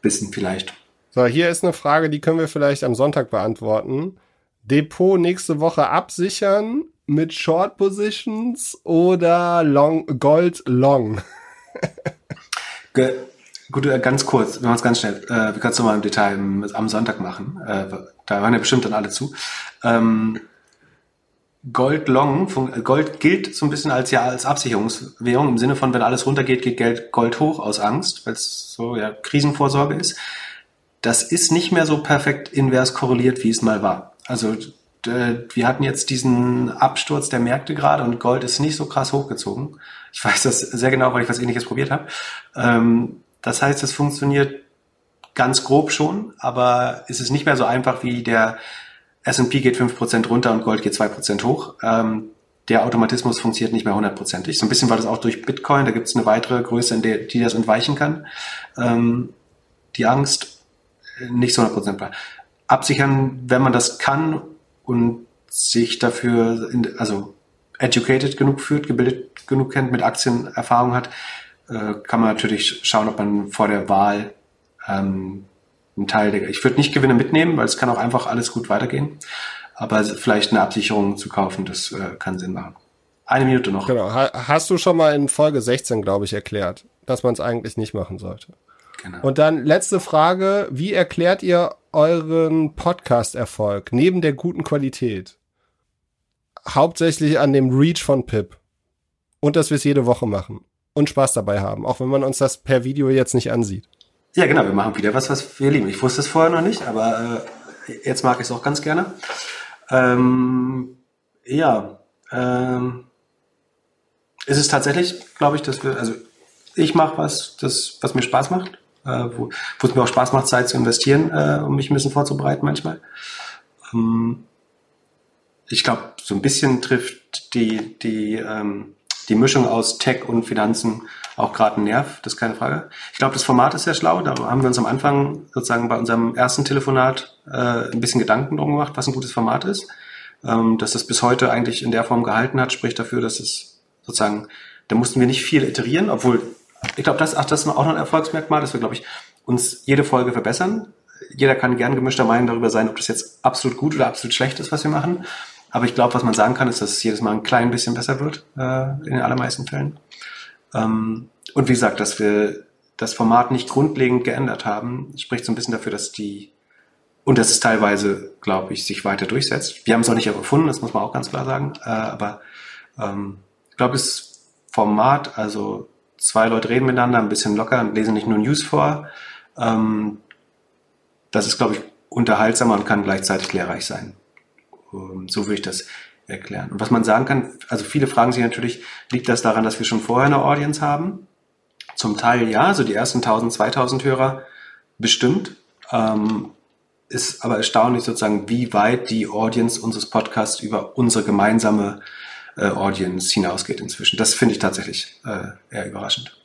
Speaker 1: wissen vielleicht.
Speaker 2: So, hier ist eine Frage, die können wir vielleicht am Sonntag beantworten. Depot nächste Woche absichern mit Short Positions oder Long, Gold Long?
Speaker 1: Gut, äh, ganz kurz, wir machen es ganz schnell. Äh, wir können es nochmal im Detail am Sonntag machen. Äh, da waren ja bestimmt dann alle zu. Ähm, Gold Long, Gold gilt so ein bisschen als ja als Absicherungswährung im Sinne von, wenn alles runtergeht, geht Geld Gold hoch aus Angst, weil es so ja Krisenvorsorge ist. Das ist nicht mehr so perfekt invers korreliert, wie es mal war. Also äh, wir hatten jetzt diesen Absturz der Märkte gerade und Gold ist nicht so krass hochgezogen. Ich weiß das sehr genau, weil ich was ähnliches probiert habe. Ähm, das heißt, es funktioniert ganz grob schon, aber es ist nicht mehr so einfach wie der S&P geht 5% runter und Gold geht 2% hoch. Ähm, der Automatismus funktioniert nicht mehr hundertprozentig. So ein bisschen war das auch durch Bitcoin. Da gibt es eine weitere Größe, in der, die das entweichen kann. Ähm, die Angst äh, nicht so 100% Absichern, wenn man das kann und sich dafür, in, also educated genug führt, gebildet genug kennt, mit Aktien Erfahrung hat, äh, kann man natürlich schauen, ob man vor der Wahl ähm, einen Teil der, ich würde nicht Gewinne mitnehmen, weil es kann auch einfach alles gut weitergehen, aber vielleicht eine Absicherung zu kaufen, das äh, kann Sinn machen. Eine Minute noch.
Speaker 2: Genau. Hast du schon mal in Folge 16, glaube ich, erklärt, dass man es eigentlich nicht machen sollte. Genau. Und dann letzte Frage, wie erklärt ihr euren Podcast-Erfolg neben der guten Qualität hauptsächlich an dem Reach von Pip und dass wir es jede Woche machen und Spaß dabei haben, auch wenn man uns das per Video jetzt nicht ansieht.
Speaker 1: Ja, genau, wir machen wieder was, was wir lieben. Ich wusste es vorher noch nicht, aber äh, jetzt mag ich es auch ganz gerne. Ähm, ja, ähm, ist es tatsächlich, glaube ich, dass wir, also ich mache was, das, was mir Spaß macht, äh, wo, wo es mir auch Spaß macht, Zeit zu investieren, äh, um mich ein bisschen vorzubereiten manchmal. Ähm, ich glaube, so ein bisschen trifft die, die, ähm, die Mischung aus Tech und Finanzen auch gerade einen Nerv, das ist keine Frage. Ich glaube, das Format ist sehr schlau. Da haben wir uns am Anfang sozusagen bei unserem ersten Telefonat äh, ein bisschen Gedanken drum gemacht, was ein gutes Format ist. Ähm, dass das bis heute eigentlich in der Form gehalten hat, spricht dafür, dass es sozusagen, da mussten wir nicht viel iterieren, obwohl ich glaube, das, ach, das ist auch noch ein Erfolgsmerkmal, dass wir, glaube ich, uns jede Folge verbessern. Jeder kann gern gemischter Meinung darüber sein, ob das jetzt absolut gut oder absolut schlecht ist, was wir machen. Aber ich glaube, was man sagen kann, ist, dass es jedes Mal ein klein bisschen besser wird, äh, in den allermeisten Fällen. Ähm, und wie gesagt, dass wir das Format nicht grundlegend geändert haben, spricht so ein bisschen dafür, dass die, und dass es teilweise, glaube ich, sich weiter durchsetzt. Wir haben es auch nicht erfunden, das muss man auch ganz klar sagen. Äh, aber ähm, ich glaube, das Format, also zwei Leute reden miteinander, ein bisschen locker und lesen nicht nur News vor, ähm, das ist, glaube ich, unterhaltsamer und kann gleichzeitig lehrreich sein. Ähm, so würde ich das erklären. Und was man sagen kann, also viele fragen sich natürlich, liegt das daran, dass wir schon vorher eine Audience haben? Zum Teil ja, so die ersten 1000, 2000 Hörer bestimmt. Ähm, ist aber erstaunlich sozusagen, wie weit die Audience unseres Podcasts über unsere gemeinsame äh, Audience hinausgeht inzwischen. Das finde ich tatsächlich äh, eher überraschend.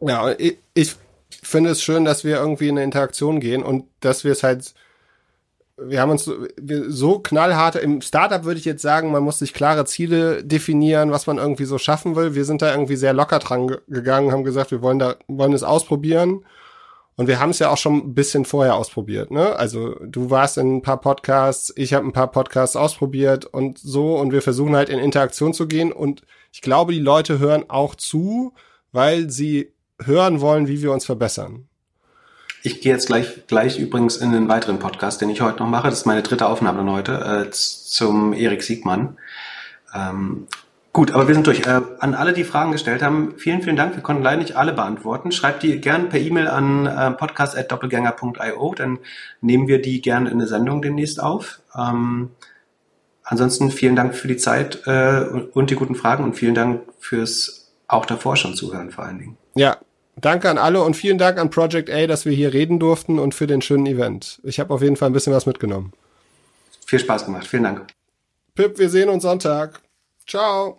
Speaker 2: Ja, ich, ich finde es schön, dass wir irgendwie in eine Interaktion gehen und dass wir es halt wir haben uns so knallhart im Startup würde ich jetzt sagen, man muss sich klare Ziele definieren, was man irgendwie so schaffen will. Wir sind da irgendwie sehr locker dran gegangen, haben gesagt, wir wollen da wollen es ausprobieren. Und wir haben es ja auch schon ein bisschen vorher ausprobiert, ne? Also du warst in ein paar Podcasts, ich habe ein paar Podcasts ausprobiert und so und wir versuchen halt in Interaktion zu gehen und ich glaube, die Leute hören auch zu, weil sie hören wollen, wie wir uns verbessern.
Speaker 1: Ich gehe jetzt gleich, gleich übrigens in einen weiteren Podcast, den ich heute noch mache. Das ist meine dritte Aufnahme heute äh, zum Erik Siegmann. Ähm, gut, aber wir sind durch. Äh, an alle, die Fragen gestellt haben, vielen, vielen Dank. Wir konnten leider nicht alle beantworten. Schreibt die gern per E-Mail an äh, podcast.doppelgänger.io, dann nehmen wir die gern in eine Sendung demnächst auf. Ähm, ansonsten vielen Dank für die Zeit äh, und die guten Fragen und vielen Dank fürs auch davor schon zuhören vor allen Dingen.
Speaker 2: Ja, Danke an alle und vielen Dank an Project A, dass wir hier reden durften und für den schönen Event. Ich habe auf jeden Fall ein bisschen was mitgenommen.
Speaker 1: Viel Spaß gemacht. Vielen Dank.
Speaker 2: Pip, wir sehen uns Sonntag. Ciao.